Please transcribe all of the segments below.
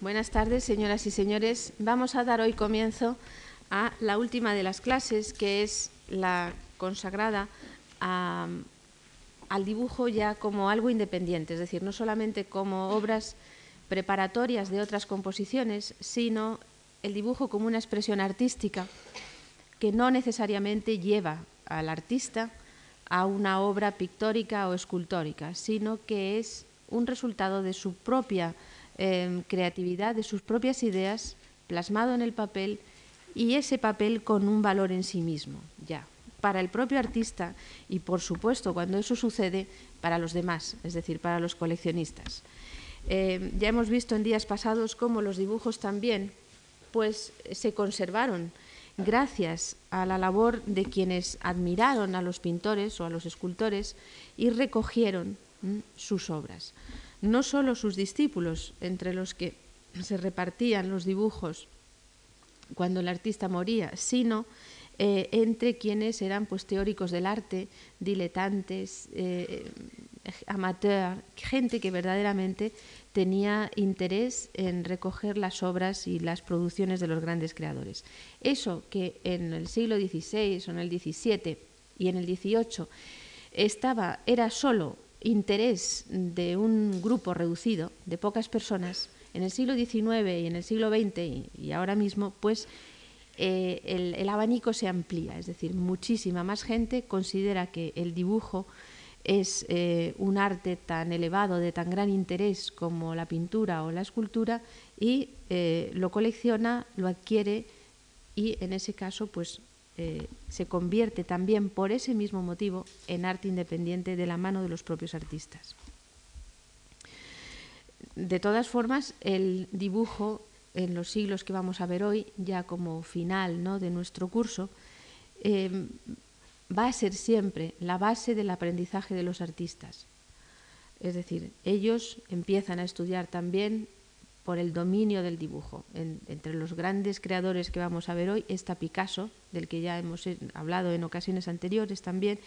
Buenas tardes, señoras y señores. Vamos a dar hoy comienzo a la última de las clases, que es la consagrada al dibujo ya como algo independiente, es decir, no solamente como obras preparatorias de otras composiciones, sino el dibujo como una expresión artística que no necesariamente lleva al artista a una obra pictórica o escultórica, sino que es un resultado de su propia Em, creatividad, de sus propias ideas, plasmado en el papel y ese papel con un valor en sí mismo, ya, para el propio artista y por supuesto cuando eso sucede para los demás, es decir, para los coleccionistas. Em, ya hemos visto en días pasados cómo los dibujos también pues se conservaron gracias a la labor de quienes admiraron a los pintores o a los escultores y recogieron sus obras no solo sus discípulos, entre los que se repartían los dibujos cuando el artista moría, sino eh, entre quienes eran pues, teóricos del arte, diletantes, eh, amateurs, gente que verdaderamente tenía interés en recoger las obras y las producciones de los grandes creadores. Eso que en el siglo XVI o en el XVII y en el XVIII estaba, era solo interés de un grupo reducido, de pocas personas, en el siglo XIX y en el siglo XX y, ahora mismo, pues eh, el, abanico se amplía, es decir, muchísima más gente considera que el dibujo es eh, un arte tan elevado, de tan gran interés como la pintura o la escultura y eh, lo colecciona, lo adquiere y en ese caso pues eh, se convierte también por ese mismo motivo en arte independiente de la mano de los propios artistas. De todas formas, el dibujo en los siglos que vamos a ver hoy, ya como final ¿no? de nuestro curso, eh, va a ser siempre la base del aprendizaje de los artistas. Es decir, ellos empiezan a estudiar también por el dominio del dibujo. entre los grandes creadores que vamos a ver hoy está Picasso, del que ya hemos hablado en ocasiones anteriores también,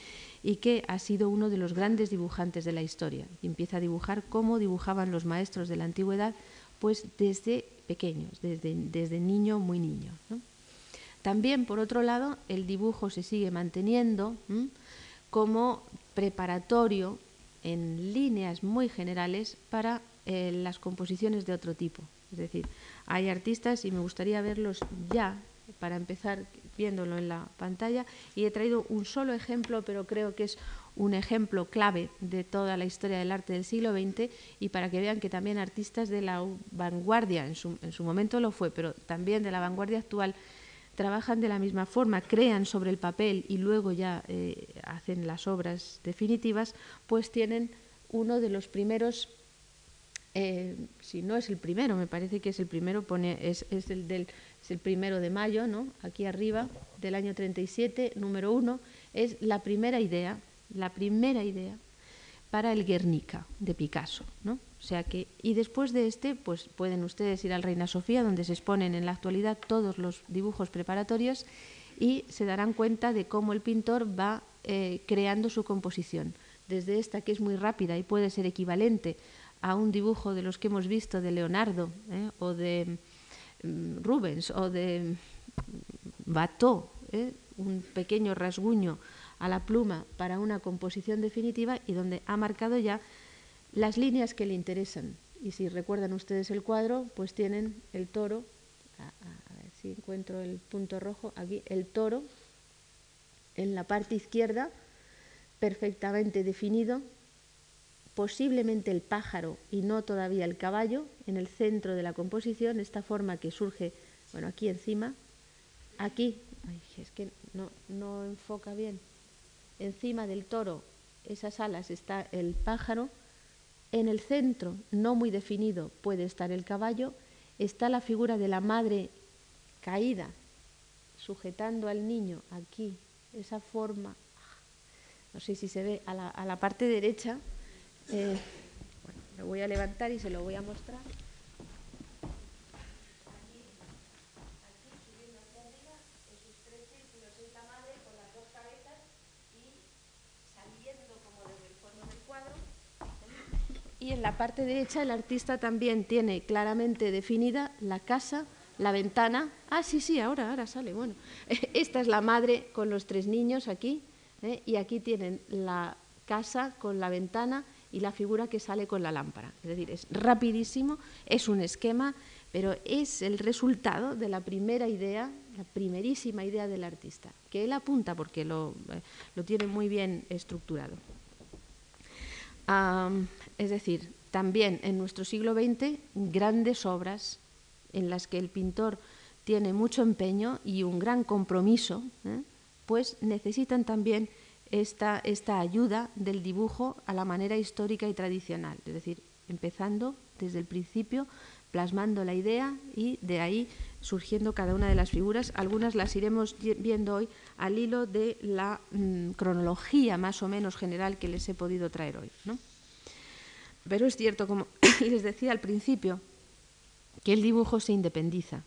y que ha sido uno de los grandes dibujantes de la historia. empieza a dibujar como dibujaban los maestros de la antigüedad, pues desde pequeños, desde, desde niño, muy niño. También, por otro lado, el dibujo se sigue manteniendo como preparatorio en líneas muy generales para eh, las composiciones de otro tipo. Es decir, hay artistas y me gustaría verlos ya, para empezar viéndolo en la pantalla, y he traído un solo ejemplo, pero creo que es un ejemplo clave de toda la historia del arte del siglo XX y para que vean que también artistas de la vanguardia, en su, en su momento lo fue, pero también de la vanguardia actual, trabajan de la misma forma, crean sobre el papel y luego ya eh, hacen las obras definitivas, pues tienen uno de los primeros eh, si no es el primero, me parece que es el primero, pone, es, el del, es el primero de mayo, ¿no? aquí arriba, del año 37, número uno, es la primera idea, la primera idea para el Guernica de Picasso. ¿no? O sea que, y después de este, pues pueden ustedes ir al Reina Sofía, donde se exponen en la actualidad todos los dibujos preparatorios y se darán cuenta de cómo el pintor va eh, creando su composición. Desde esta, que es muy rápida y puede ser equivalente a un dibujo de los que hemos visto de Leonardo ¿eh? o de mm, Rubens o de Bateau, ¿eh? un pequeño rasguño a la pluma para una composición definitiva y donde ha marcado ya las líneas que le interesan. Y si recuerdan ustedes el cuadro, pues tienen el toro, a ver si encuentro el punto rojo, aquí el toro en la parte izquierda, perfectamente definido, posiblemente el pájaro y no todavía el caballo, en el centro de la composición, esta forma que surge, bueno, aquí encima, aquí, es que no, no enfoca bien, encima del toro, esas alas está el pájaro, en el centro, no muy definido, puede estar el caballo, está la figura de la madre caída, sujetando al niño aquí, esa forma, no sé si se ve a la, a la parte derecha, eh, bueno, lo voy a levantar y se lo voy a mostrar. Y en la parte derecha el artista también tiene claramente definida la casa, la ventana. Ah, sí, sí, ahora, ahora sale. Bueno, esta es la madre con los tres niños aquí, ¿eh? y aquí tienen la casa con la ventana y la figura que sale con la lámpara. Es decir, es rapidísimo, es un esquema, pero es el resultado de la primera idea, la primerísima idea del artista, que él apunta porque lo, eh, lo tiene muy bien estructurado. es decir, también en nuestro siglo XX, grandes obras en las que el pintor tiene mucho empeño y un gran compromiso, ¿eh? pues necesitan también esta, esta ayuda del dibujo a la manera histórica y tradicional, es decir, empezando desde el principio, plasmando la idea y de ahí surgiendo cada una de las figuras. Algunas las iremos viendo hoy al hilo de la mm, cronología más o menos general que les he podido traer hoy. Pero es cierto, como les decía al principio, que el dibujo se independiza,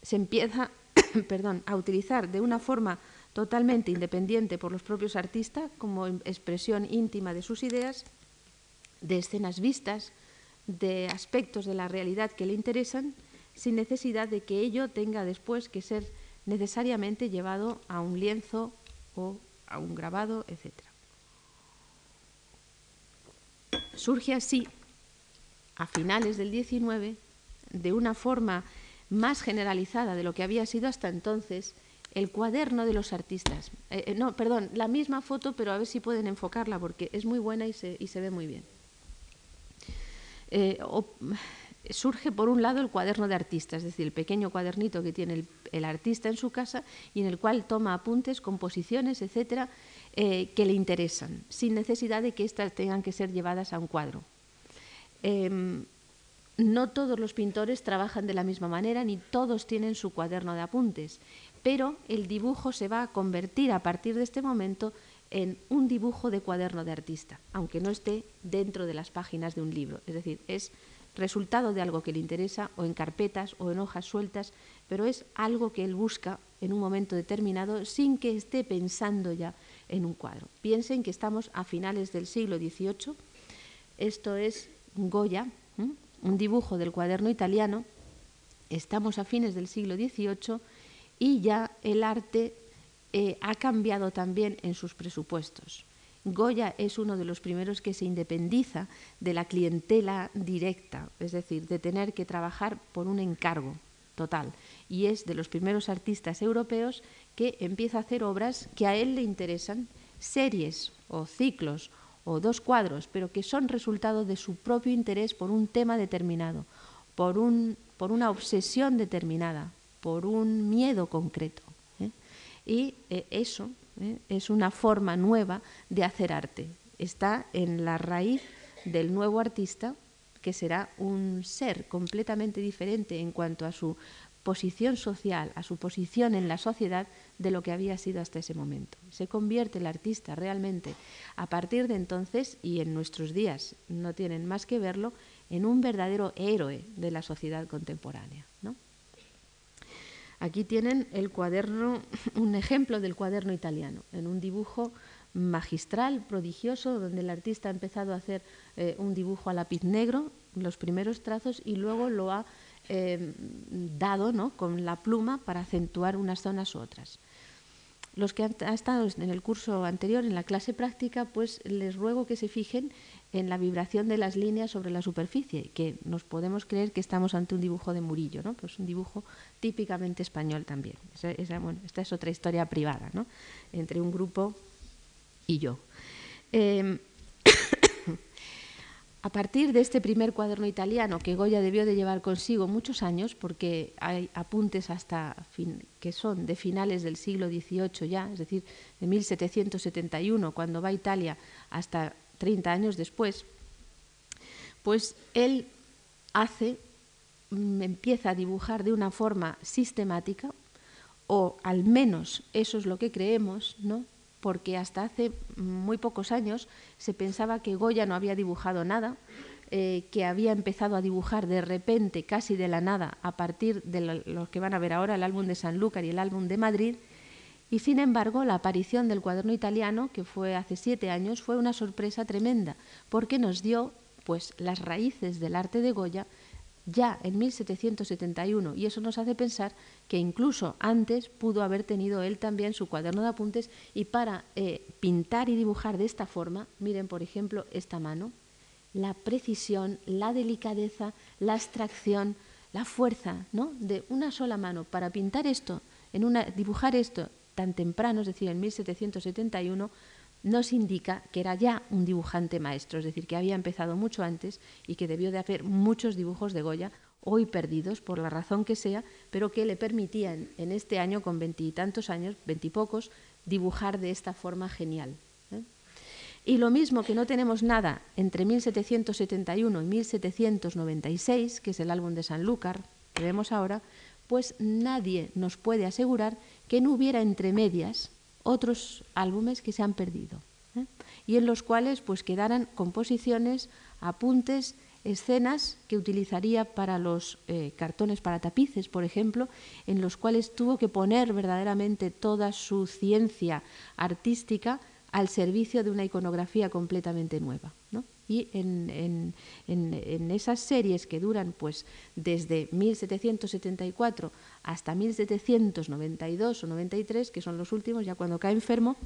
se empieza perdón, a utilizar de una forma totalmente independiente por los propios artistas como expresión íntima de sus ideas, de escenas vistas, de aspectos de la realidad que le interesan, sin necesidad de que ello tenga después que ser necesariamente llevado a un lienzo o a un grabado, etc. Surge así, a finales del XIX, de una forma más generalizada de lo que había sido hasta entonces, el cuaderno de los artistas. Eh, eh, no, perdón, la misma foto, pero a ver si pueden enfocarla porque es muy buena y se, y se ve muy bien. Eh, surge por un lado el cuaderno de artistas, es decir, el pequeño cuadernito que tiene el, artista en su casa y en el cual toma apuntes, composiciones, etcétera, que le interesan, sin necesidad de que éstas tengan que ser llevadas a un cuadro. Em, no todos los pintores trabajan de la misma manera, ni todos tienen su cuaderno de apuntes pero el dibujo se va a convertir a partir de este momento en un dibujo de cuaderno de artista, aunque no esté dentro de las páginas de un libro. Es decir, es resultado de algo que le interesa o en carpetas o en hojas sueltas, pero es algo que él busca en un momento determinado sin que esté pensando ya en un cuadro. Piensen que estamos a finales del siglo XVIII. Esto es Goya, un dibujo del cuaderno italiano. Estamos a fines del siglo XVIII y ya el arte eh, ha cambiado también en sus presupuestos. Goya es uno de los primeros que se independiza de la clientela directa, es decir, de tener que trabajar por un encargo total. Y es de los primeros artistas europeos que empieza a hacer obras que a él le interesan, series o ciclos o dos cuadros, pero que son resultado de su propio interés por un tema determinado, por, un, por una obsesión determinada, por un miedo concreto. ¿eh? Y eh, eso ¿eh? es una forma nueva de hacer arte. Está en la raíz del nuevo artista, que será un ser completamente diferente en cuanto a su posición social, a su posición en la sociedad de lo que había sido hasta ese momento. Se convierte el artista realmente a partir de entonces, y en nuestros días no tienen más que verlo, en un verdadero héroe de la sociedad contemporánea. ¿no? Aquí tienen el cuaderno, un ejemplo del cuaderno italiano, en un dibujo magistral, prodigioso, donde el artista ha empezado a hacer eh, un dibujo a lápiz negro, los primeros trazos, y luego lo ha eh, dado ¿no? con la pluma para acentuar unas zonas u otras. Los que han, estado en el curso anterior, en la clase práctica, pues les ruego que se fijen en la vibración de las líneas sobre la superficie, que nos podemos creer que estamos ante un dibujo de Murillo, ¿no? pues un dibujo típicamente español también. esta es otra historia privada ¿no? entre un grupo y yo. Em, a partir de este primer cuaderno italiano que Goya debió de llevar consigo muchos años, porque hay apuntes hasta que son de finales del siglo XVIII ya, es decir, de 1771, cuando va a Italia, hasta 30 años después, pues él hace, mm, empieza a dibujar de una forma sistemática, o al menos eso es lo que creemos, ¿no? Porque hasta hace muy pocos años se pensaba que Goya no había dibujado nada, eh, que había empezado a dibujar de repente, casi de la nada, a partir de lo que van a ver ahora, el álbum de Sanlúcar y el álbum de Madrid, y sin embargo, la aparición del cuaderno italiano, que fue hace siete años, fue una sorpresa tremenda, porque nos dio pues las raíces del arte de Goya ya en 1771 y eso nos hace pensar que incluso antes pudo haber tenido él también su cuaderno de apuntes y para eh, pintar y dibujar de esta forma, miren por ejemplo esta mano, la precisión, la delicadeza, la abstracción, la fuerza ¿no? de una sola mano para pintar esto, en una, dibujar esto tan temprano, es decir, en 1771, nos indica que era ya un dibujante maestro, es decir, que había empezado mucho antes y que debió de hacer muchos dibujos de Goya, hoy perdidos por la razón que sea, pero que le permitían en este año, con veintitantos años, veintipocos, dibujar de esta forma genial. ¿eh? Y lo mismo que no tenemos nada entre 1771 y 1796, que es el álbum de Sanlúcar, que vemos ahora, pues nadie nos puede asegurar que no hubiera entre medias otros álbumes que se han perdido ¿eh? y en los cuales pues quedaran composiciones, apuntes, escenas que utilizaría para los eh, cartones para tapices, por ejemplo, en los cuales tuvo que poner verdaderamente toda su ciencia artística al servicio de una iconografía completamente nueva. Y en, en, esas series que duran pues desde 1774 hasta 1792 o 93, que son los últimos, ya cuando cae enfermo,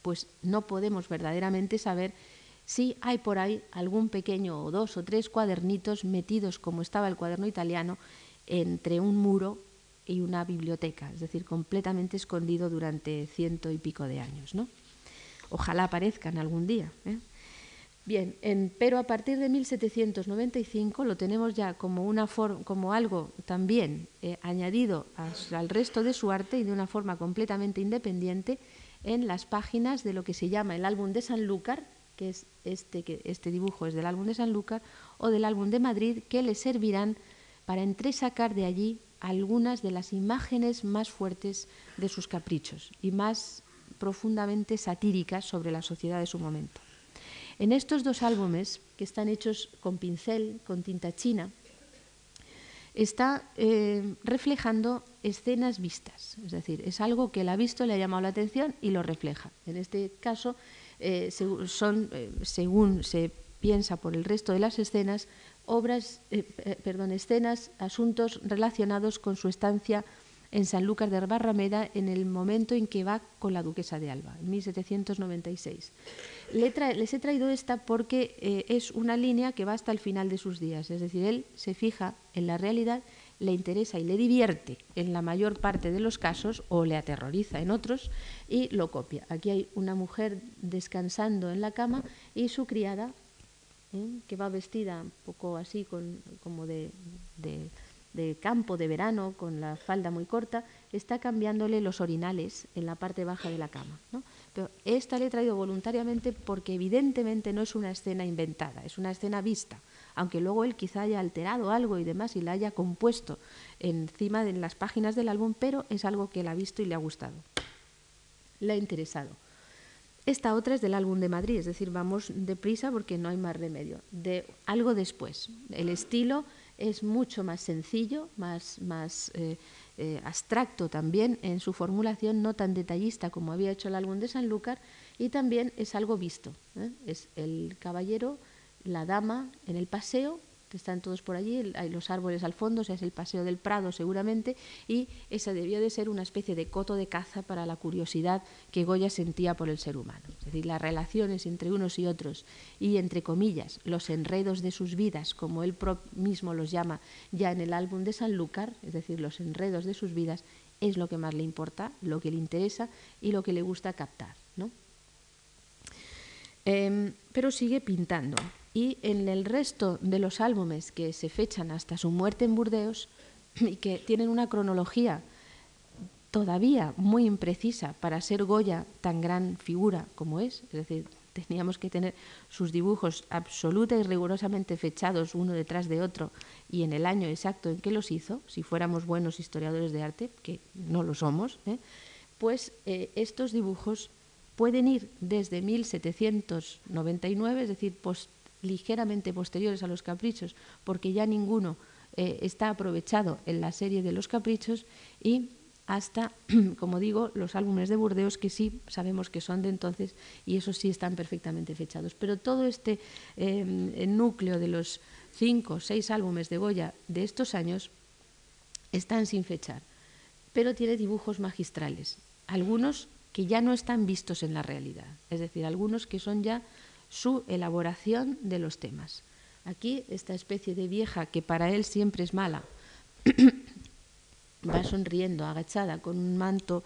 pues no podemos verdaderamente saber si hay por ahí algún pequeño o dos o tres cuadernitos metidos, como estaba el cuaderno italiano, entre un muro y una biblioteca, es decir, completamente escondido durante ciento y pico de años. ¿no? Ojalá aparezcan algún día. ¿eh? Bien, pero a partir de 1795 lo tenemos ya como, una como algo también eh, añadido al resto de su arte y de una forma completamente independiente en las páginas de lo que se llama el álbum de Sanlúcar, que es este, que este dibujo es del álbum de Sanlúcar, o del álbum de Madrid, que le servirán para entresacar de allí algunas de las imágenes más fuertes de sus caprichos y más profundamente satíricas sobre la sociedad de su momento. En estos dos álbumes, que están hechos con pincel, con tinta china, está eh, reflejando escenas vistas, es decir, es algo que él ha visto, le ha llamado la atención y lo refleja. En este caso, eh, son, eh, según se piensa por el resto de las escenas, obras, perdón, escenas, asuntos relacionados con su estancia en Sanlúcar de Barrameda en el momento en que va con la duquesa de Alba, en 1796. les he traído esta porque eh, es una línea que va hasta el final de sus días, es decir, él se fija en la realidad, le interesa y le divierte en la mayor parte de los casos o le aterroriza en otros y lo copia. Aquí hay una mujer descansando en la cama y su criada, ¿eh? que va vestida un poco así, con, como de de campo de verano con la falda muy corta, está cambiándole los orinales en la parte baja de la cama. Pero esta le he traído voluntariamente porque evidentemente no es una escena inventada, es una escena vista, aunque luego él quizá haya alterado algo y demás y la haya compuesto encima de las páginas del álbum, pero es algo que él ha visto y le ha gustado, le ha interesado. Esta otra es del álbum de Madrid, es decir, vamos deprisa porque no hay más remedio. De algo después. El estilo es mucho más sencillo, más, más eh, eh, abstracto también en su formulación, no tan detallista como había hecho el álbum de Sanlúcar, y también es algo visto. ¿eh? Es el caballero, la dama en el paseo están todos por allí, hay los árboles al fondo, o sea, es el paseo del Prado seguramente, y esa debió de ser una especie de coto de caza para la curiosidad que Goya sentía por el ser humano. Es decir, las relaciones entre unos y otros y, entre comillas, los enredos de sus vidas, como él mismo los llama ya en el álbum de Sanlúcar, es decir, los enredos de sus vidas, es lo que más le importa, lo que le interesa y lo que le gusta captar. ¿no? Em, pero sigue pintando y en el resto de los álbumes que se fechan hasta su muerte en Burdeos y que tienen una cronología todavía muy imprecisa para ser Goya tan gran figura como es, es decir, teníamos que tener sus dibujos absoluta y rigurosamente fechados uno detrás de otro y en el año exacto en que los hizo, si fuéramos buenos historiadores de arte, que no lo somos, ¿eh? pues eh, estos dibujos pueden ir desde 1799, es decir, post ligeramente posteriores a los caprichos, porque ya ninguno eh, está aprovechado en la serie de los caprichos, y hasta, como digo, los álbumes de Burdeos, que sí sabemos que son de entonces y esos sí están perfectamente fechados. Pero todo este eh, núcleo de los cinco o seis álbumes de Goya de estos años están sin fechar, pero tiene dibujos magistrales, algunos que ya no están vistos en la realidad, es decir, algunos que son ya su elaboración de los temas. Aquí esta especie de vieja que para él siempre es mala, va sonriendo, agachada, con un manto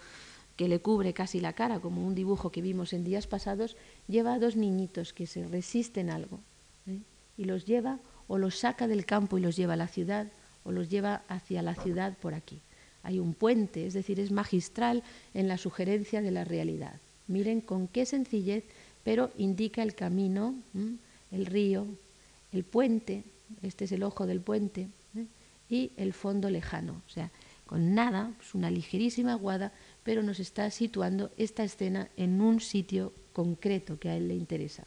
que le cubre casi la cara, como un dibujo que vimos en días pasados, lleva a dos niñitos que se resisten algo ¿eh? y los lleva o los saca del campo y los lleva a la ciudad o los lleva hacia la ciudad por aquí. Hay un puente, es decir, es magistral en la sugerencia de la realidad. Miren con qué sencillez, pero indica el camino, el río, el puente, este es el ojo del puente, y el fondo lejano. O sea, con nada, es una ligerísima aguada, pero nos está situando esta escena en un sitio concreto que a él le interesa.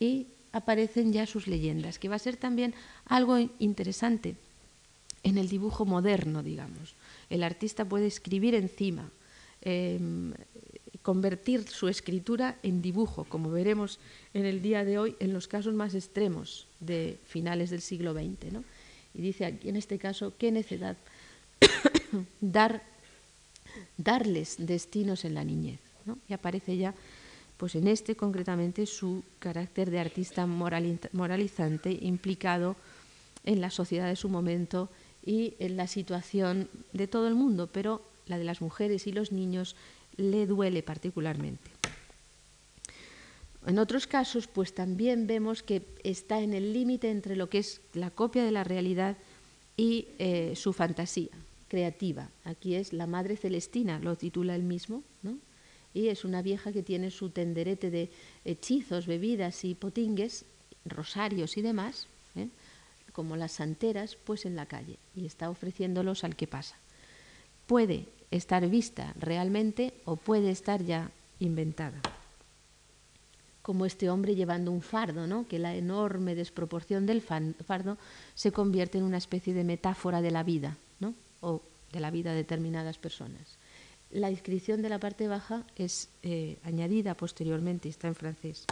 Y aparecen ya sus leyendas, que va a ser también algo interesante en el dibujo moderno, digamos. El artista puede escribir encima, em, convertir su escritura en dibujo, como veremos en el día de hoy en los casos más extremos de finales del siglo XX. ¿no? Y dice aquí en este caso, qué necedad dar, darles destinos en la niñez. ¿no? Y aparece ya, pues en este concretamente, su carácter de artista moralizante implicado en la sociedad de su momento y en la situación de todo el mundo, pero la de las mujeres y los niños le duele particularmente. En otros casos, pues también vemos que está en el límite entre lo que es la copia de la realidad y eh, su fantasía creativa. Aquí es la Madre Celestina, lo titula él mismo, ¿no? y es una vieja que tiene su tenderete de hechizos, bebidas y potingues, rosarios y demás, ¿eh? como las santeras, pues en la calle, y está ofreciéndolos al que pasa. Puede estar vista realmente o puede estar ya inventada. Como este hombre llevando un fardo, ¿no? que la enorme desproporción del fardo se convierte en una especie de metáfora de la vida, ¿no? o de la vida de determinadas personas. La inscripción de la parte baja es eh, añadida posteriormente, está en francés.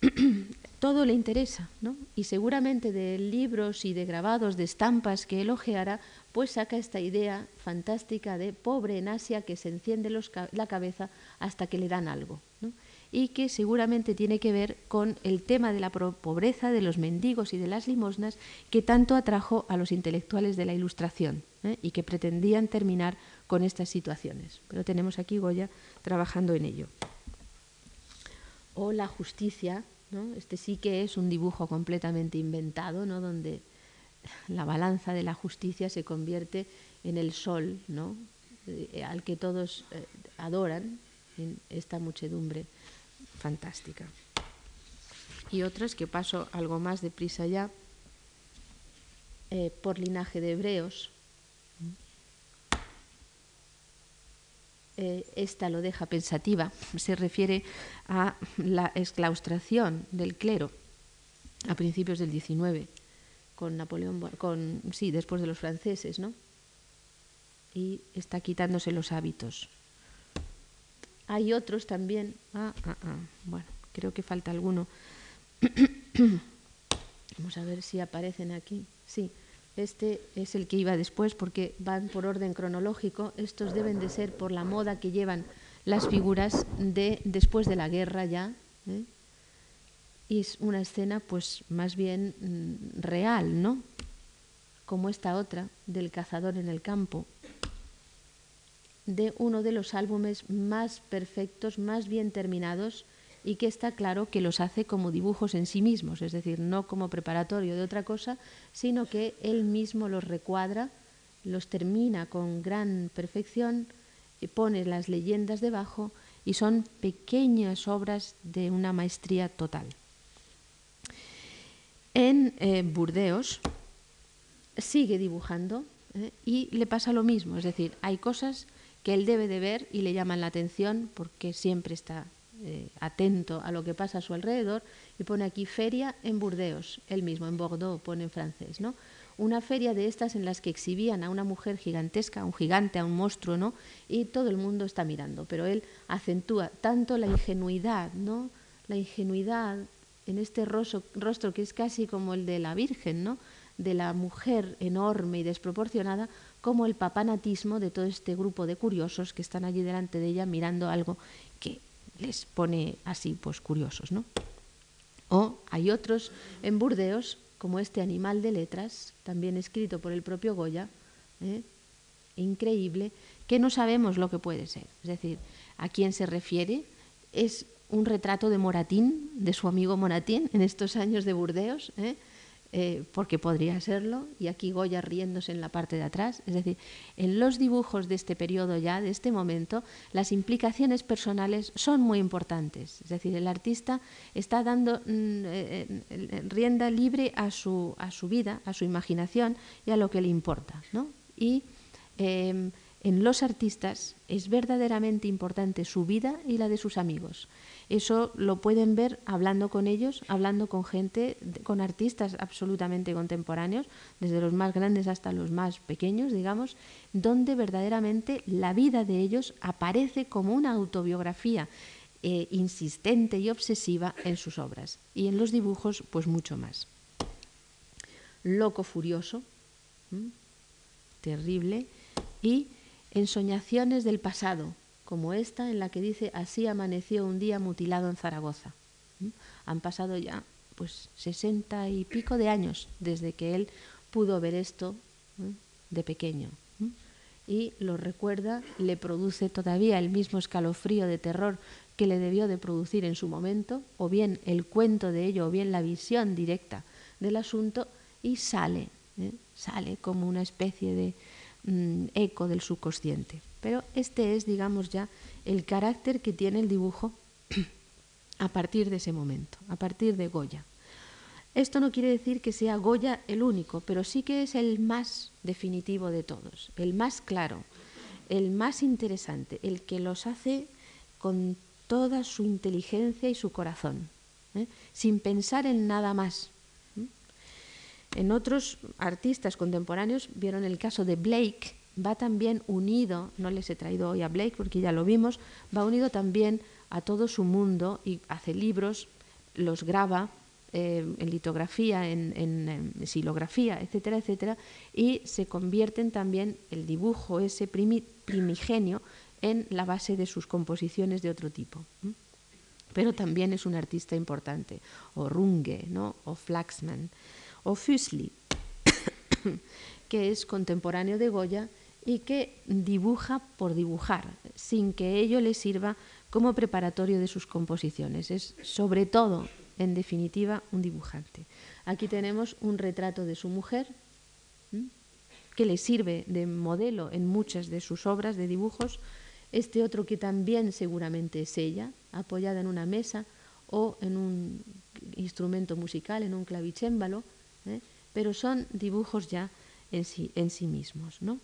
Todo le interesa, ¿no? Y seguramente de libros y de grabados, de estampas que elogiara, pues saca esta idea fantástica de pobre en Asia que se enciende la cabeza hasta que le dan algo. ¿no? y que seguramente tiene que ver con el tema de la pobreza, de los mendigos y de las limosnas que tanto atrajo a los intelectuales de la Ilustración ¿eh? y que pretendían terminar con estas situaciones. Pero tenemos aquí Goya trabajando en ello. O la justicia, ¿no? este sí que es un dibujo completamente inventado, ¿no? donde la balanza de la justicia se convierte en el sol, ¿no? Eh, al que todos eh, adoran en esta muchedumbre fantástica. Y otras que paso algo más deprisa ya, eh, por linaje de hebreos. Esta lo deja pensativa, se refiere a la exclaustración del clero a principios del 19, con Napoleón, con, sí, después de los franceses, ¿no? Y está quitándose los hábitos. Hay otros también. Ah, ah, ah. Bueno, creo que falta alguno. Vamos a ver si aparecen aquí. Sí, este es el que iba después porque van por orden cronológico. Estos deben de ser por la moda que llevan las figuras de después de la guerra ya. ¿eh? Y es una escena pues más bien mm, real, ¿no? Como esta otra del cazador en el campo de uno de los álbumes más perfectos, más bien terminados y que está claro que los hace como dibujos en sí mismos, es decir, no como preparatorio de otra cosa, sino que él mismo los recuadra, los termina con gran perfección, pone las leyendas debajo y son pequeñas obras de una maestría total. En eh, Burdeos sigue dibujando eh, y le pasa lo mismo, es decir, hay cosas que él debe de ver y le llaman la atención porque siempre está eh, atento a lo que pasa a su alrededor y pone aquí feria en Burdeos, él mismo, en Bordeaux pone en francés, ¿no? una feria de estas en las que exhibían a una mujer gigantesca, a un gigante, a un monstruo, ¿no? Y todo el mundo está mirando, pero él acentúa tanto la ingenuidad, ¿no? La ingenuidad en este rostro, que es casi como el de la Virgen, ¿no? De la mujer enorme y desproporcionada, como el papanatismo de todo este grupo de curiosos que están allí delante de ella mirando algo que les pone así, pues curiosos, ¿no? O hay otros en Burdeos, como este animal de letras, también escrito por el propio Goya, ¿eh? increíble, que no sabemos lo que puede ser. Es decir, a quién se refiere es un retrato de Moratín, de su amigo Moratín, en estos años de Burdeos, ¿eh? Eh, porque podría serlo, y aquí Goya riéndose en la parte de atrás. Es decir, en los dibujos de este periodo ya, de este momento, las implicaciones personales son muy importantes. Es decir, el artista está dando mm, eh, rienda libre a su, a su vida, a su imaginación y a lo que le importa. ¿no? Y em, en los artistas es verdaderamente importante su vida y la de sus amigos. Eso lo pueden ver hablando con ellos, hablando con gente, con artistas absolutamente contemporáneos, desde los más grandes hasta los más pequeños, digamos, donde verdaderamente la vida de ellos aparece como una autobiografía eh, insistente y obsesiva en sus obras. Y en los dibujos, pues mucho más. Loco furioso, terrible, y ensoñaciones del pasado, como esta en la que dice así amaneció un día mutilado en Zaragoza. ¿Mm? Han pasado ya pues sesenta y pico de años desde que él pudo ver esto ¿eh? de pequeño. ¿Mm? Y lo recuerda, le produce todavía el mismo escalofrío de terror que le debió de producir en su momento, o bien el cuento de ello, o bien la visión directa del asunto, y sale, ¿eh? sale como una especie de mm, eco del subconsciente. Pero este es, digamos, ya el carácter que tiene el dibujo a partir de ese momento, a partir de Goya. Esto no quiere decir que sea Goya el único, pero sí que es el más definitivo de todos, el más claro, el más interesante, el que los hace con toda su inteligencia y su corazón, ¿eh? sin pensar en nada más. En otros artistas contemporáneos vieron el caso de Blake, va también unido, no les he traído hoy a Blake porque ya lo vimos, va unido también a todo su mundo y hace libros, los graba eh, en litografía, en, en, silografía, etcétera, etcétera, y se convierten también el dibujo, ese primigenio, en la base de sus composiciones de otro tipo. Pero también es un artista importante, o Runge, ¿no? o Flaxman, o Füssli, que es contemporáneo de Goya y que dibuja por dibujar, sin que ello le sirva como preparatorio de sus composiciones. Es sobre todo, en definitiva, un dibujante. Aquí tenemos un retrato de su mujer, que le sirve de modelo en muchas de sus obras de dibujos. Este otro que también seguramente es ella, apoyada en una mesa o en un instrumento musical, en un clavicémbalo, ¿eh? pero son dibujos ya en sí, en sí mismos. ¿no?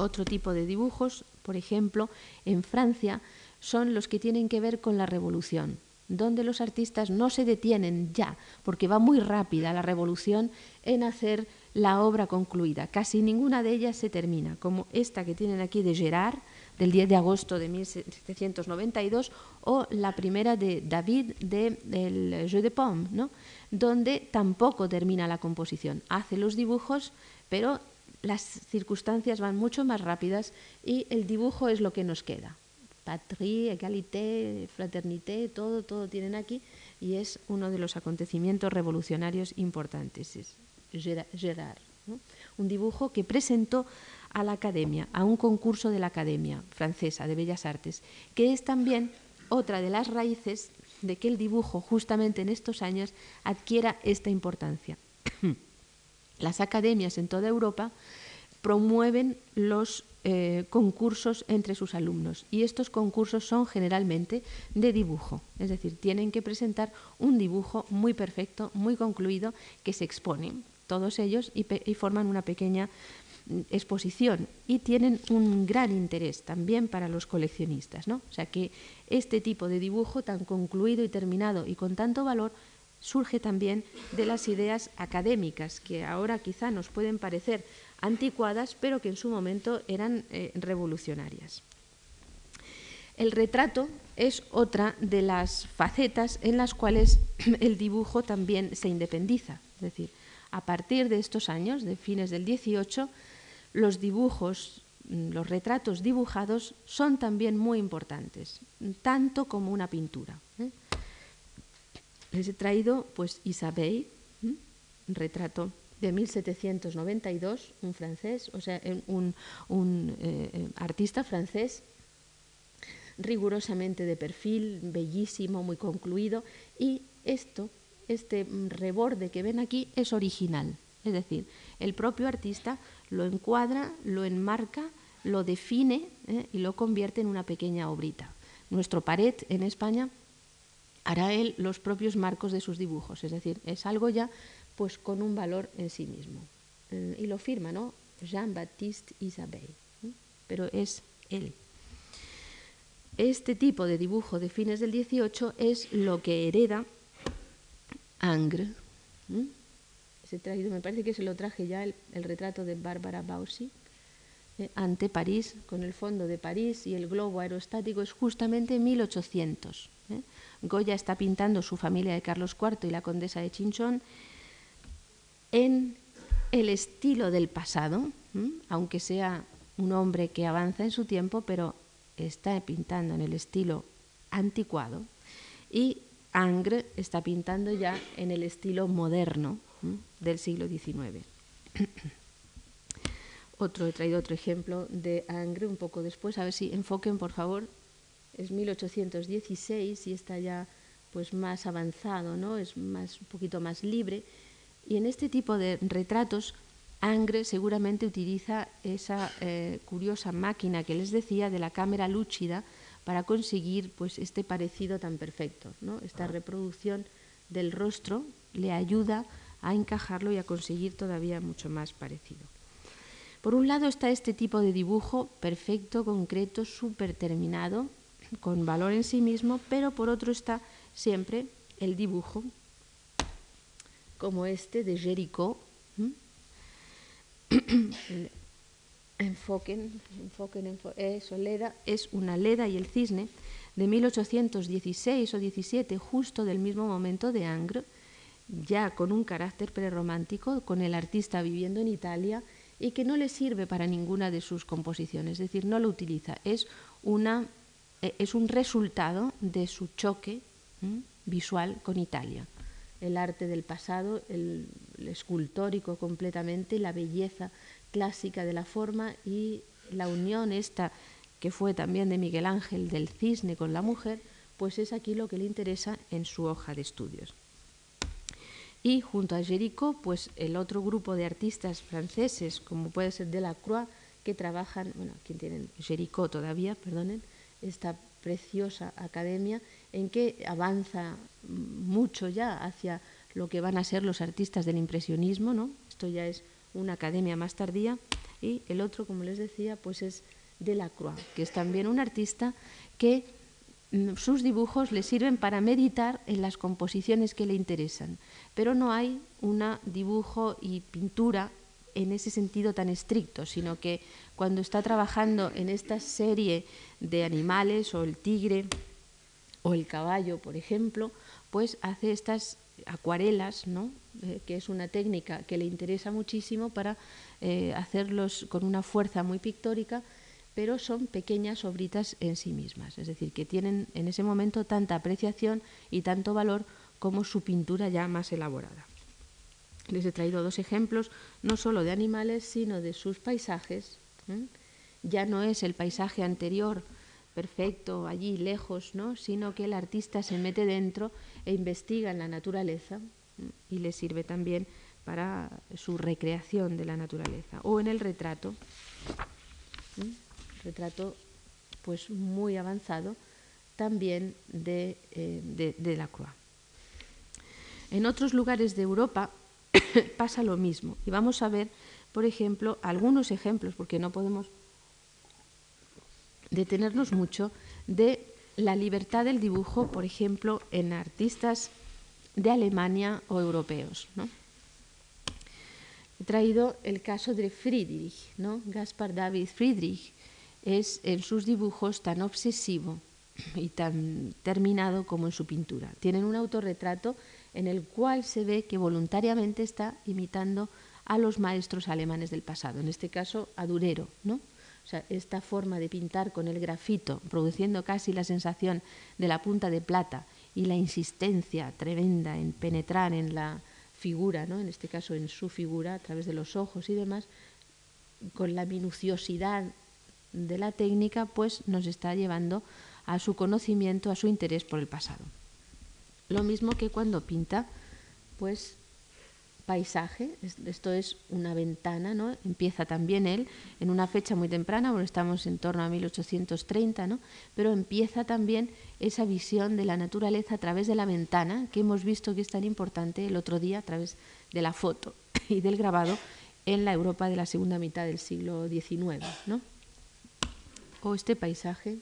Otro tipo de dibujos, por ejemplo, en Francia, son los que tienen que ver con la revolución, donde los artistas no se detienen ya, porque va muy rápida la revolución en hacer la obra concluida. Casi ninguna de ellas se termina, como esta que tienen aquí de Gerard, del 10 de agosto de 1792, o la primera de David de El Jeu de Paume, ¿no? donde tampoco termina la composición. Hace los dibujos, pero las circunstancias van mucho más rápidas y el dibujo es lo que nos queda. Patrie, égalité, fraternité, todo, todo tienen aquí y es uno de los acontecimientos revolucionarios importantes. Es Gerard, un dibujo que presentó a la Academia, a un concurso de la Academia Francesa de Bellas Artes, que es también otra de las raíces de que el dibujo justamente en estos años adquiera esta importancia. Las academias en toda Europa promueven los eh, concursos entre sus alumnos. Y estos concursos son generalmente de dibujo, es decir, tienen que presentar un dibujo muy perfecto, muy concluido, que se expone todos ellos y, y forman una pequeña mm, exposición. Y tienen un gran interés también para los coleccionistas, ¿no? O sea que este tipo de dibujo tan concluido y terminado y con tanto valor surge también de las ideas académicas, que ahora quizá nos pueden parecer anticuadas, pero que en su momento eran eh, revolucionarias. El retrato es otra de las facetas en las cuales el dibujo también se independiza. Es decir, a partir de estos años, de fines del 18, los dibujos, mm, los retratos dibujados son también muy importantes, tanto como una pintura. ¿eh? Les he traído pues Isabelle, un retrato de 1792, un francés, o sea, un, eh, artista francés rigurosamente de perfil, bellísimo, muy concluido, y esto, este reborde que ven aquí, es original. Es decir, el propio artista lo encuadra, lo enmarca, lo define ¿eh? y lo convierte en una pequeña obrita. Nuestro pared en España hará él los propios marcos de sus dibujos, es decir, es algo ya pues con un valor en sí mismo. Eh, y lo firma, ¿no? Jean-Baptiste Isabelle, pero es él. Este tipo de dibujo de fines del 18 es lo que hereda Angre. traído, me parece que se lo traje ya el, retrato de Bárbara Bausi eh, ante París, con el fondo de París y el globo aerostático, es justamente 1800. Goya está pintando su familia de Carlos IV y la condesa de Chinchón en el estilo del pasado, aunque sea un hombre que avanza en su tiempo, pero está pintando en el estilo anticuado. Y Angre está pintando ya en el estilo moderno del siglo XIX. otro, he traído otro ejemplo de Angre un poco después, a ver si enfoquen por favor es 1816 y está ya pues más avanzado, ¿no? Es más un poquito más libre y en este tipo de retratos Angre seguramente utiliza esa eh, curiosa máquina que les decía de la cámara lúcida para conseguir pues este parecido tan perfecto, ¿no? Esta reproducción del rostro le ayuda a encajarlo y a conseguir todavía mucho más parecido. Por un lado está este tipo de dibujo perfecto, concreto, súper terminado, con valor en sí mismo, pero por otro está siempre el dibujo como este de Jericó. enfoquen, eso, Leda, es una Leda y el cisne de 1816 o 17, justo del mismo momento de Angre, ya con un carácter prerromántico, con el artista viviendo en Italia y que no le sirve para ninguna de sus composiciones, es decir, no lo utiliza, es una es un resultado de su choque visual con Italia. El arte del pasado, el, escultórico completamente, la belleza clásica de la forma y la unión esta que fue también de Miguel Ángel del cisne con la mujer, pues es aquí lo que le interesa en su hoja de estudios. Y junto a Géricault, pues el otro grupo de artistas franceses, como puede ser Delacroix, que trabajan, bueno, aquí tienen Géricault todavía, perdonen, esta preciosa academia en que avanza mucho ya hacia lo que van a ser los artistas del impresionismo, ¿no? Esto ya es una academia más tardía y el otro, como les decía, pues es Delacroix, que es también un artista que mm, sus dibujos le sirven para meditar en las composiciones que le interesan, pero no hay un dibujo y pintura en ese sentido tan estricto, sino que cuando está trabajando en esta serie de animales o el tigre o el caballo, por ejemplo, pues hace estas acuarelas, ¿no? Eh, que es una técnica que le interesa muchísimo para eh, hacerlos con una fuerza muy pictórica, pero son pequeñas obritas en sí mismas, es decir, que tienen en ese momento tanta apreciación y tanto valor como su pintura ya más elaborada. Les he traído dos ejemplos, no solo de animales, sino de sus paisajes. Ya no es el paisaje anterior perfecto allí lejos, ¿no? sino que el artista se mete dentro e investiga en la naturaleza y le sirve también para su recreación de la naturaleza. O en el retrato, retrato pues muy avanzado también de, eh, de, de Lacroix. En otros lugares de Europa pasa lo mismo. Y vamos a ver, por ejemplo, algunos ejemplos, porque no podemos detenernos mucho, de la libertad del dibujo, por ejemplo, en artistas de Alemania o europeos. He traído el caso de Friedrich, ¿no? Gaspar David Friedrich es en sus dibujos tan obsesivo y tan terminado como en su pintura. Tienen un autorretrato en el cual se ve que voluntariamente está imitando a los maestros alemanes del pasado, en este caso a Durero, ¿no? O sea, esta forma de pintar con el grafito, produciendo casi la sensación de la punta de plata y la insistencia tremenda en penetrar en la figura, ¿no? en este caso en su figura, a través de los ojos y demás, con la minuciosidad de la técnica, pues nos está llevando a su conocimiento, a su interés por el pasado. Lo mismo que cuando pinta, pues paisaje, esto es una ventana, ¿no? Empieza también él en una fecha muy temprana, bueno, estamos en torno a 1830, ¿no? Pero empieza también esa visión de la naturaleza a través de la ventana, que hemos visto que es tan importante el otro día a través de la foto y del grabado en la Europa de la segunda mitad del siglo XIX, ¿no? O este paisaje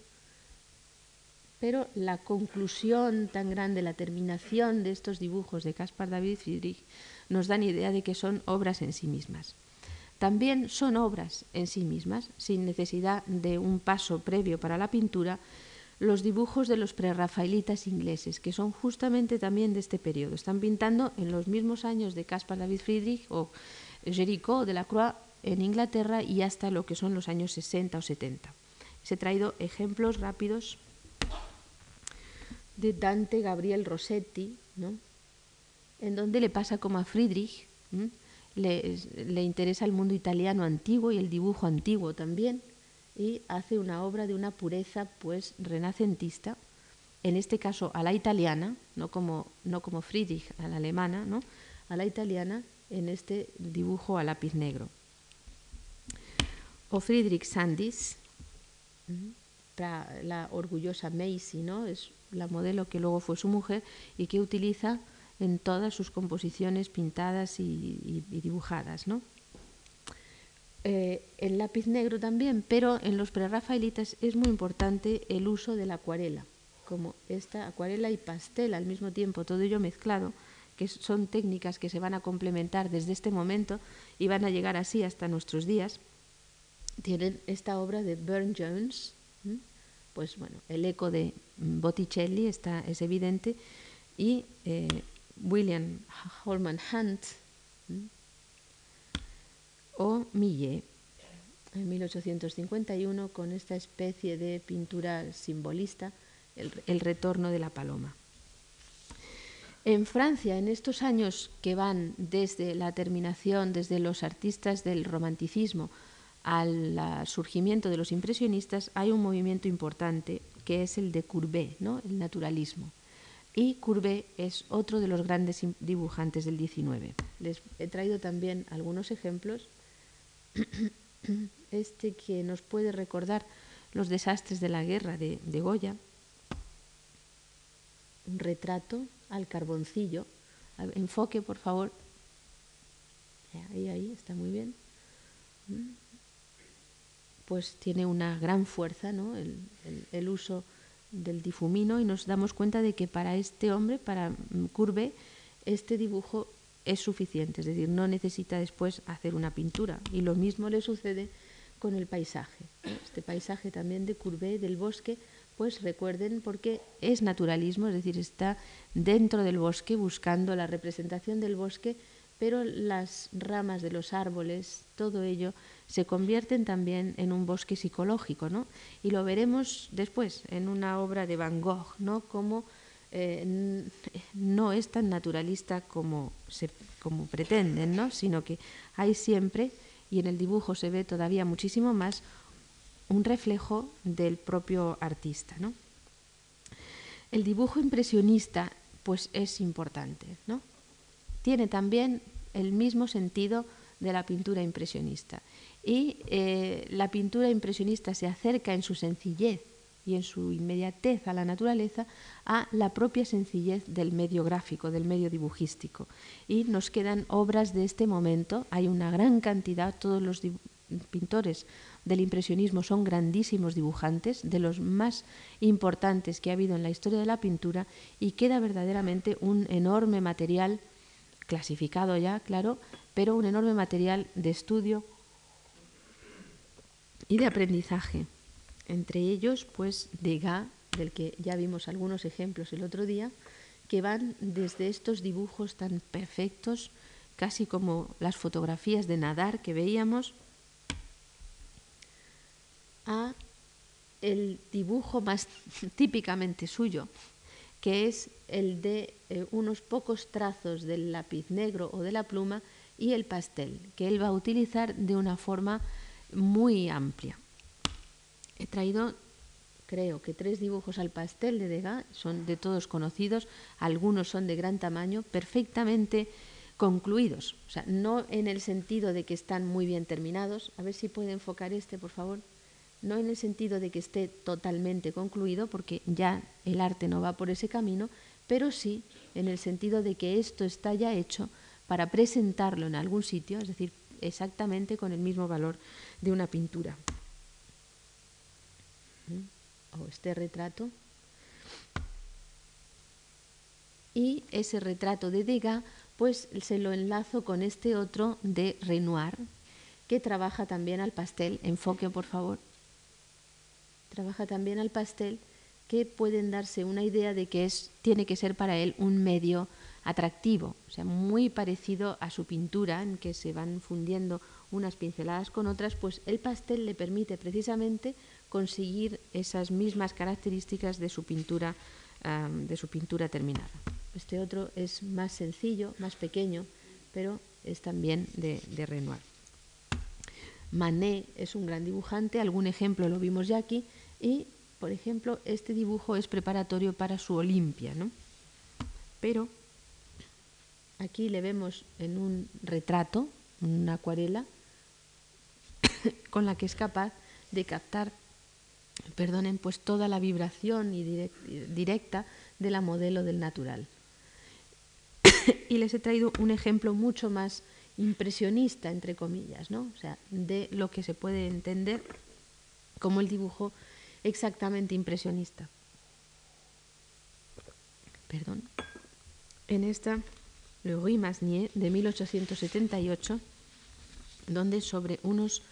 pero la conclusión tan grande, la terminación de estos dibujos de Caspar David Friedrich nos dan idea de que son obras en sí mismas. También son obras en sí mismas, sin necesidad de un paso previo para la pintura, los dibujos de los prerrafaelitas ingleses, que son justamente también de este periodo. Están pintando en los mismos años de Caspar David Friedrich o Géricault de la Croix en Inglaterra y hasta lo que son los años 60 o 70. Se he traído ejemplos rápidos de Dante Gabriel Rossetti, ¿no? en donde le pasa como a Friedrich, le, le, interesa el mundo italiano antiguo y el dibujo antiguo también, y hace una obra de una pureza pues renacentista, en este caso a la italiana, no como, no como Friedrich a la alemana, ¿no? a la italiana en este dibujo a lápiz negro. O Friedrich Sandys, la orgullosa Macy, ¿no? es la modelo que luego fue su mujer y que utiliza en todas sus composiciones pintadas y, dibujadas. ¿no? Eh, el lápiz negro también, pero en los prerrafaelitas es muy importante el uso de la acuarela, como esta acuarela y pastel al mismo tiempo, todo ello mezclado, que son técnicas que se van a complementar desde este momento y van a llegar así hasta nuestros días. Tienen esta obra de Burne Jones, pues bueno, el eco de Botticelli está, es evidente, y eh, William Holman Hunt o Millet en 1851 con esta especie de pintura simbolista, el, retorno de la paloma. En Francia, en estos años que van desde la terminación, desde los artistas del romanticismo al surgimiento de los impresionistas hay un movimiento importante que es el de Courbet, ¿no? el naturalismo. Y Courbet es otro de los grandes dibujantes del XIX. Les he traído también algunos ejemplos. Este que nos puede recordar los desastres de la guerra de, de Goya. Un retrato al carboncillo. Enfoque, por favor. Ahí, ahí, está muy bien. Pues tiene una gran fuerza ¿no? el, uso del difumino y nos damos cuenta de que para este hombre, para Curve, este dibujo es suficiente, es decir, no necesita después hacer una pintura. Y lo mismo le sucede con el paisaje. Este paisaje también de Courbet, del bosque, pues recuerden porque es naturalismo, es decir, está dentro del bosque buscando la representación del bosque pero las ramas de los árboles, todo ello, se convierten también en un bosque psicológico, ¿no? Y lo veremos después en una obra de Van Gogh, ¿no? Como eh, no es tan naturalista como, como pretenden, ¿no? Sino que hay siempre, y en el dibujo se ve todavía muchísimo más, un reflejo del propio artista, ¿no? El dibujo impresionista, pues es importante, ¿no? tiene también el mismo sentido de la pintura impresionista. Y eh, la pintura impresionista se acerca en su sencillez y en su inmediatez a la naturaleza a la propia sencillez del medio gráfico, del medio dibujístico. Y nos quedan obras de este momento, hay una gran cantidad, todos los pintores del impresionismo son grandísimos dibujantes, de los más importantes que ha habido en la historia de la pintura, y queda verdaderamente un enorme material, clasificado ya, claro, pero un enorme material de estudio y de aprendizaje. Entre ellos, pues, Degas, del que ya vimos algunos ejemplos el otro día, que van desde estos dibujos tan perfectos, casi como las fotografías de nadar que veíamos, a el dibujo más típicamente suyo, que es el de eh, unos pocos trazos del lápiz negro o de la pluma y el pastel, que él va a utilizar de una forma muy amplia. He traído, creo que tres dibujos al pastel de Degas, son de todos conocidos, algunos son de gran tamaño, perfectamente concluidos, o sea, no en el sentido de que están muy bien terminados, a ver si puede enfocar este, por favor, no en el sentido de que esté totalmente concluido, porque ya el arte no va por ese camino, pero sí en el sentido de que esto está ya hecho para presentarlo en algún sitio, es decir, exactamente con el mismo valor de una pintura. ¿Mm? O este retrato. Y ese retrato de Degas, pues se lo enlazo con este otro de Renoir, que trabaja también al pastel. Enfoque, por favor trabaja también al pastel, que pueden darse una idea de que es, tiene que ser para él un medio atractivo, o sea, muy parecido a su pintura, en que se van fundiendo unas pinceladas con otras, pues el pastel le permite precisamente conseguir esas mismas características de su pintura, de su pintura terminada. Este otro es más sencillo, más pequeño, pero es también de, de Renoir. Manet es un gran dibujante, algún ejemplo lo vimos ya aquí, y, por ejemplo, este dibujo es preparatorio para su Olimpia, ¿no? Pero aquí le vemos en un retrato, una acuarela, con la que es capaz de captar, perdonen, pues toda la vibración y directa de la modelo del natural. y les he traído un ejemplo mucho más impresionista, entre comillas, ¿no? O sea, de lo que se puede entender como el dibujo exactamente impresionista. Perdón. En esta Le Rue Masnier de 1878, donde sobre unos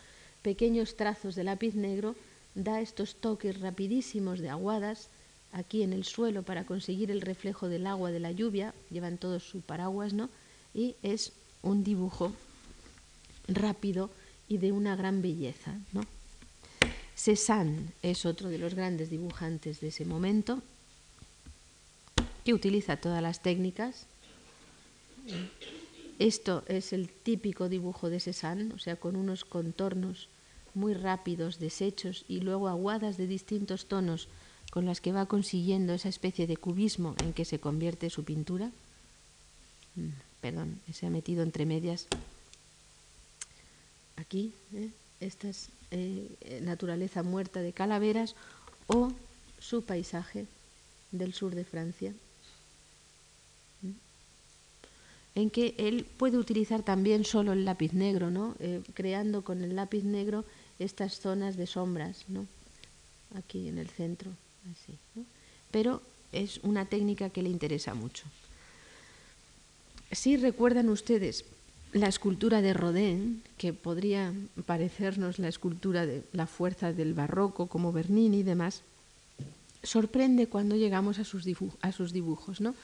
pequeños trazos de lápiz negro da estos toques rapidísimos de aguadas aquí en el suelo para conseguir el reflejo del agua de la lluvia, llevan todos su paraguas, ¿no? Y es un dibujo rápido y de una gran belleza, ¿no? Cézanne es otro de los grandes dibujantes de ese momento, que utiliza todas las técnicas. Esto es el típico dibujo de Cézanne, o sea, con unos contornos muy rápidos, deshechos y luego aguadas de distintos tonos con las que va consiguiendo esa especie de cubismo en que se convierte su pintura. Mm, perdón, se ha metido entre medias. Aquí, ¿eh? esta es eh, naturaleza muerta de calaveras o su paisaje del sur de Francia, en que él puede utilizar también solo el lápiz negro, ¿no? Eh, creando con el lápiz negro estas zonas de sombras, ¿no? aquí en el centro, así. pero es una técnica que le interesa mucho. Si recuerdan ustedes la escultura de Rodin, que podría parecernos la escultura de la fuerza del barroco, como Bernini y demás, sorprende cuando llegamos a sus, dibujos, ¿no?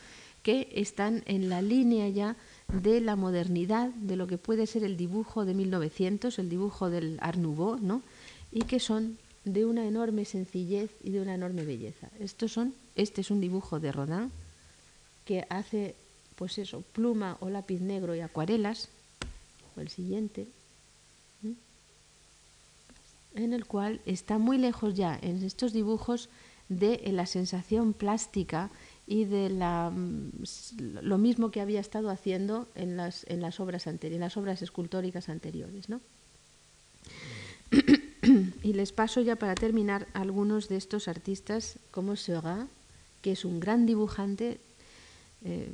que están en la línea ya de la modernidad, de lo que puede ser el dibujo de 1900, el dibujo del Art Nouveau, ¿no? y que son de una enorme sencillez y de una enorme belleza. Estos son, este es un dibujo de Rodin que hace pues eso, pluma o lápiz negro y acuarelas, el siguiente, en el cual está muy lejos ya en estos dibujos de la sensación plástica y de la, mm, lo mismo que había estado haciendo en las, en las obras anteriores, en las obras escultóricas anteriores. ¿no? y les paso ya para terminar algunos de estos artistas como Seurat, que es un gran dibujante, eh,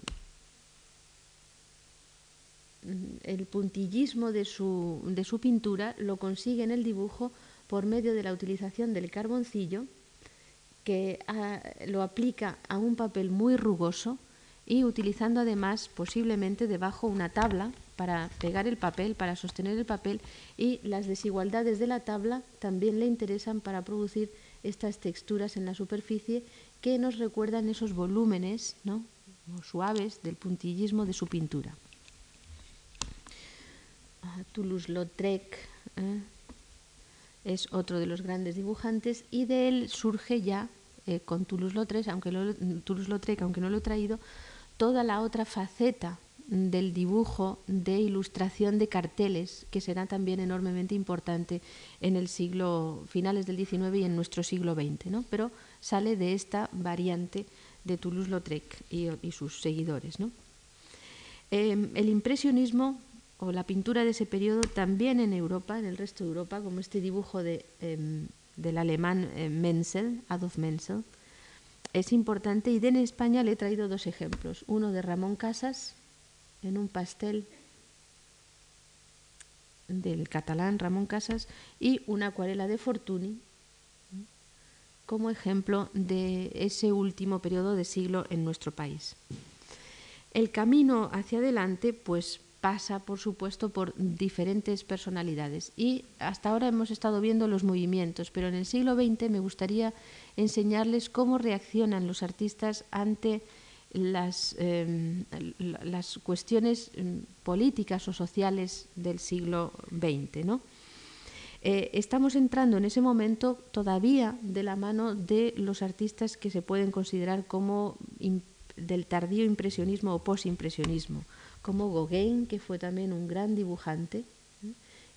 el puntillismo de su, de su pintura lo consigue en el dibujo por medio de la utilización del carboncillo, que ah, lo aplica a un papel muy rugoso y utilizando además posiblemente debajo una tabla para pegar el papel, para sostener el papel y las desigualdades de la tabla también le interesan para producir estas texturas en la superficie que nos recuerdan esos volúmenes ¿no? suaves del puntillismo de su pintura. Toulouse-Lautrec ¿eh? es otro de los grandes dibujantes y de él surge ya eh, con Toulouse-Lautrec, aunque, aunque no lo he traído, toda la otra faceta del dibujo de ilustración de carteles, que será también enormemente importante en el siglo finales del XIX y en nuestro siglo XX, ¿no? pero sale de esta variante de Toulouse-Lautrec y, sus seguidores. Em, el impresionismo o la pintura de ese periodo también en Europa, en el resto de Europa, como este dibujo de, em, del alemán eh, Menzel, Adolf Menzel, es importante y de en España le he traído dos ejemplos, uno de Ramón Casas, en un pastel del catalán Ramón Casas y una acuarela de Fortuny como ejemplo de ese último periodo de siglo en nuestro país. El camino hacia adelante pues pasa por supuesto por diferentes personalidades y hasta ahora hemos estado viendo los movimientos, pero en el siglo XX me gustaría enseñarles cómo reaccionan los artistas ante las, em, las cuestiones em, políticas o sociales del siglo XX. ¿no? Eh, estamos entrando en ese momento todavía de la mano de los artistas que se pueden considerar como del tardío impresionismo o posimpresionismo, como Gauguin, que fue también un gran dibujante.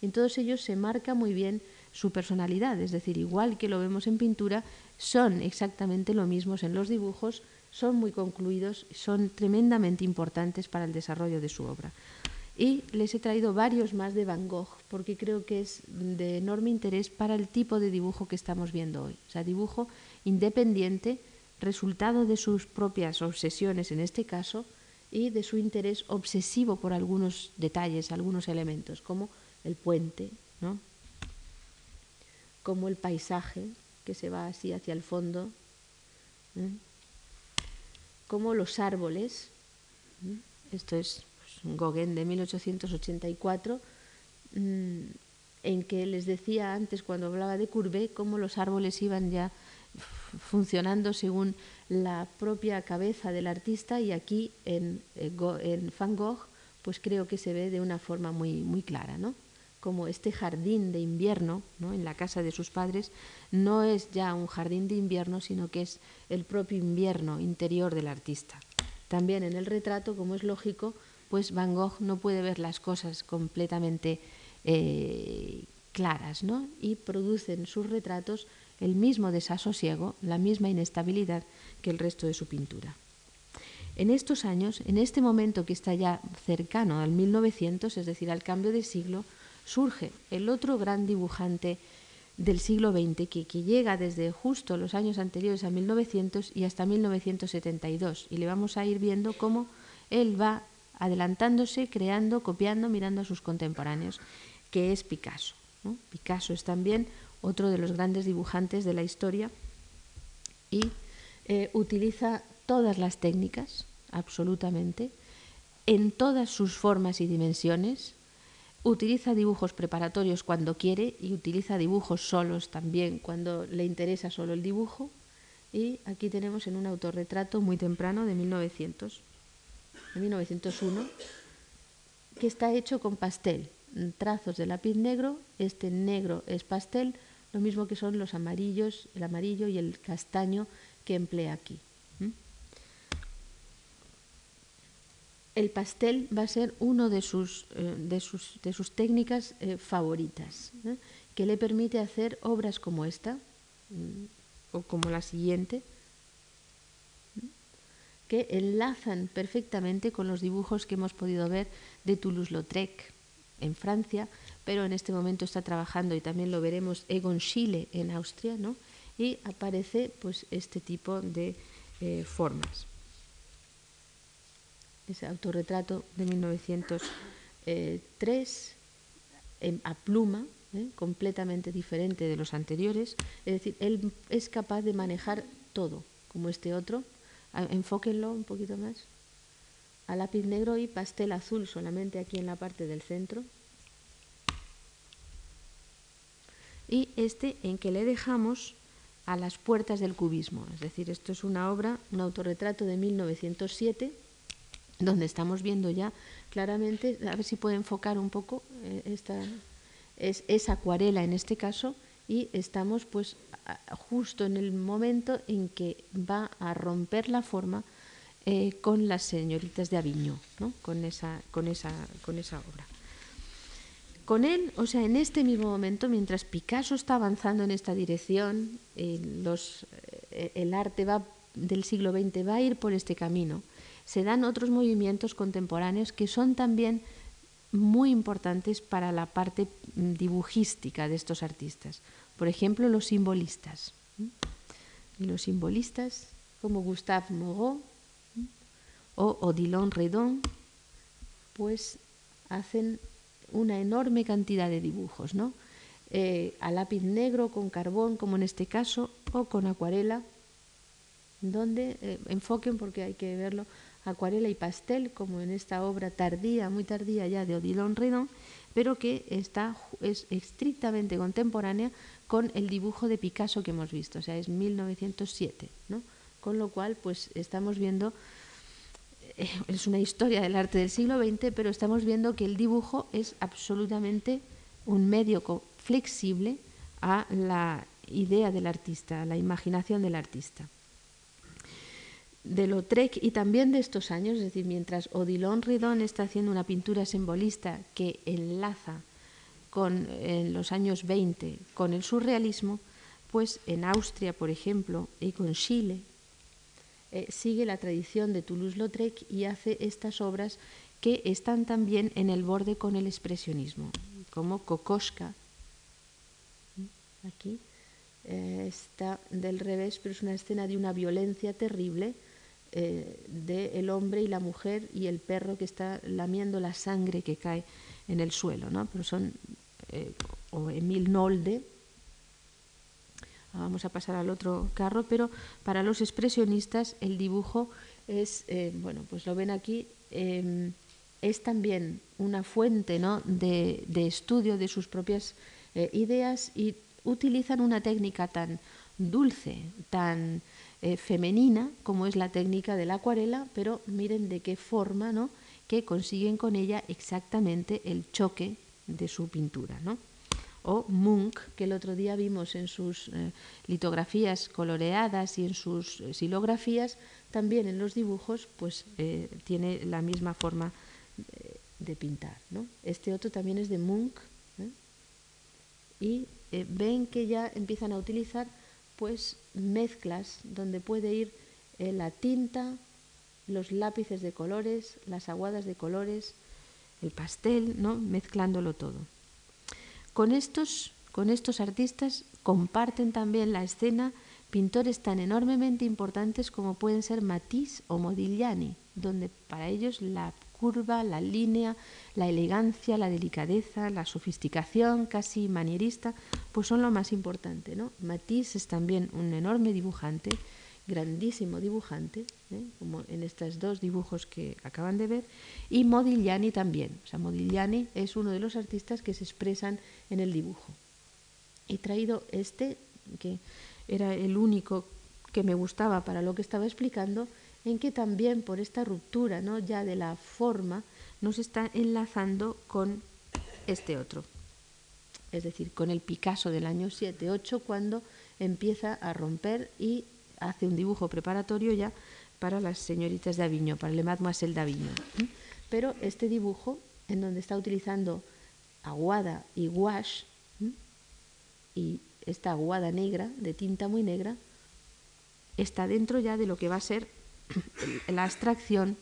En todos ellos se marca muy bien su personalidad, es decir, igual que lo vemos en pintura, son exactamente lo mismos en los dibujos, son muy concluidos, son tremendamente importantes para el desarrollo de su obra. Y les he traído varios más de Van Gogh, porque creo que es de enorme interés para el tipo de dibujo que estamos viendo hoy. O sea, dibujo independiente, resultado de sus propias obsesiones en este caso, y de su interés obsesivo por algunos detalles, algunos elementos, como el puente, ¿no? como el paisaje que se va así hacia el fondo, ¿eh? como los árboles. Esto es pues, Gauguin de 1884, mm, en que les decía antes, cuando hablaba de Courbet, cómo los árboles iban ya funcionando según la propia cabeza del artista y aquí en, eh, en Van Gogh pues creo que se ve de una forma muy, muy clara, ¿no? como este jardín de invierno ¿no? en la casa de sus padres no es ya un jardín de invierno, sino que es el propio invierno interior del artista. También en el retrato, como es lógico, pues Van Gogh no puede ver las cosas completamente eh, claras, ¿no? Y produce en sus retratos el mismo desasosiego, la misma inestabilidad que el resto de su pintura. En estos años, en este momento que está ya cercano al 1900, es decir, al cambio de siglo, surge el otro gran dibujante del siglo XX que, llega desde justo los años anteriores a 1900 y hasta 1972. Y le vamos a ir viendo cómo él va adelantándose, creando, copiando, mirando a sus contemporáneos, que es Picasso. Picasso es también otro de los grandes dibujantes de la historia y eh, utiliza todas las técnicas, absolutamente, en todas sus formas y dimensiones, Utiliza dibujos preparatorios cuando quiere y utiliza dibujos solos también cuando le interesa solo el dibujo. Y aquí tenemos en un autorretrato muy temprano de 1900, de 1901, que está hecho con pastel, trazos de lápiz negro, este negro es pastel, lo mismo que son los amarillos, el amarillo y el castaño que emplea aquí. el pastel va a ser una de sus, eh, de sus, de sus técnicas eh, favoritas, ¿eh? que le permite hacer obras como esta o como la siguiente, que enlazan perfectamente con los dibujos que hemos podido ver de Toulouse-Lautrec en Francia, pero en este momento está trabajando y también lo veremos Egon Schiele en Austria, ¿no? y aparece pues este tipo de formas ese autorretrato de 1901. eh, a pluma, ¿eh? completamente diferente de los anteriores. Es decir, él es capaz de manejar todo, como este otro. Enfóquenlo un poquito más. A lápiz negro y pastel azul solamente aquí en la parte del centro. Y este en que le dejamos a las puertas del cubismo. Es decir, esto es una obra, un autorretrato de 1907, donde estamos viendo ya claramente, a ver si puede enfocar un poco eh, esta, es, acuarela en este caso y estamos pues justo en el momento en que va a romper la forma eh, con las señoritas de Aviño, con, esa, con, esa, con esa obra. Con él, o sea, en este mismo momento, mientras Picasso está avanzando en esta dirección, eh, los, eh, el arte va, del siglo XX va a ir por este camino, se dan otros movimientos contemporáneos que son también muy importantes para la parte mm, dibujística de estos artistas. Por ejemplo, los simbolistas. Los simbolistas como Gustave Moreau o Odilon Redon, pues hacen una enorme cantidad de dibujos, ¿no? Eh, a lápiz negro, con carbón, como en este caso, o con acuarela, donde eh, enfoquen porque hay que verlo acuarela y pastel, como en esta obra tardía, muy tardía ya de Odilon Redon, pero que está, es estrictamente contemporánea con el dibujo de Picasso que hemos visto, o sea, es 1907, ¿no? Con lo cual, pues estamos viendo, es una historia del arte del siglo XX, pero estamos viendo que el dibujo es absolutamente un medio flexible a la idea del artista, a la imaginación del artista. De Lautrec y también de estos años, es decir, mientras Odilon Ridon está haciendo una pintura simbolista que enlaza con en los años 20 con el surrealismo, pues en Austria, por ejemplo, y con Chile, eh, sigue la tradición de Toulouse-Lautrec y hace estas obras que están también en el borde con el expresionismo, como Kokoschka, aquí eh, está del revés, pero es una escena de una violencia terrible, eh, del hombre y la mujer y el perro que está lamiendo la sangre que cae en el suelo, ¿no? Pero son, eh, o Emil Nolde, vamos a pasar al otro carro, pero para los expresionistas el dibujo es, eh, bueno, pues lo ven aquí, em, es también una fuente ¿no? de, estudio de sus propias ideas y utilizan una técnica tan dulce, tan eh, femenina, como es la técnica de la acuarela, pero miren de qué forma, ¿no? que consiguen con ella exactamente el choque de su pintura. ¿no? O Munch, que el otro día vimos en sus eh, litografías coloreadas y en sus eh, silografías, también en los dibujos, pues tiene la misma forma de, pintar. ¿no? Este otro también es de Munch, y ven que ya empiezan a utilizar pues mezclas donde puede ir eh, la tinta, los lápices de colores, las aguadas de colores, el pastel, ¿no? mezclándolo todo. Con estos, con estos artistas comparten también la escena pintores tan enormemente importantes como pueden ser Matisse o Modigliani, donde para ellos la curva, la línea, la elegancia, la delicadeza, la sofisticación casi manierista, pues son lo más importante. ¿no? Matisse es también un enorme dibujante, grandísimo dibujante, ¿eh? como en estos dos dibujos que acaban de ver, y Modigliani también. O sea, Modigliani es uno de los artistas que se expresan en el dibujo. He traído este, que era el único que me gustaba para lo que estaba explicando, en que también por esta ruptura ¿no? ya de la forma nos está enlazando con este otro, es decir, con el Picasso del año 7-8 cuando empieza a romper y hace un dibujo preparatorio ya para las señoritas de Avignon, para Le Mademoiselle d'Avignon. Pero este dibujo, en donde está utilizando aguada y gouache, y esta aguada negra, de tinta muy negra, está dentro ya de lo que va a ser la abstracción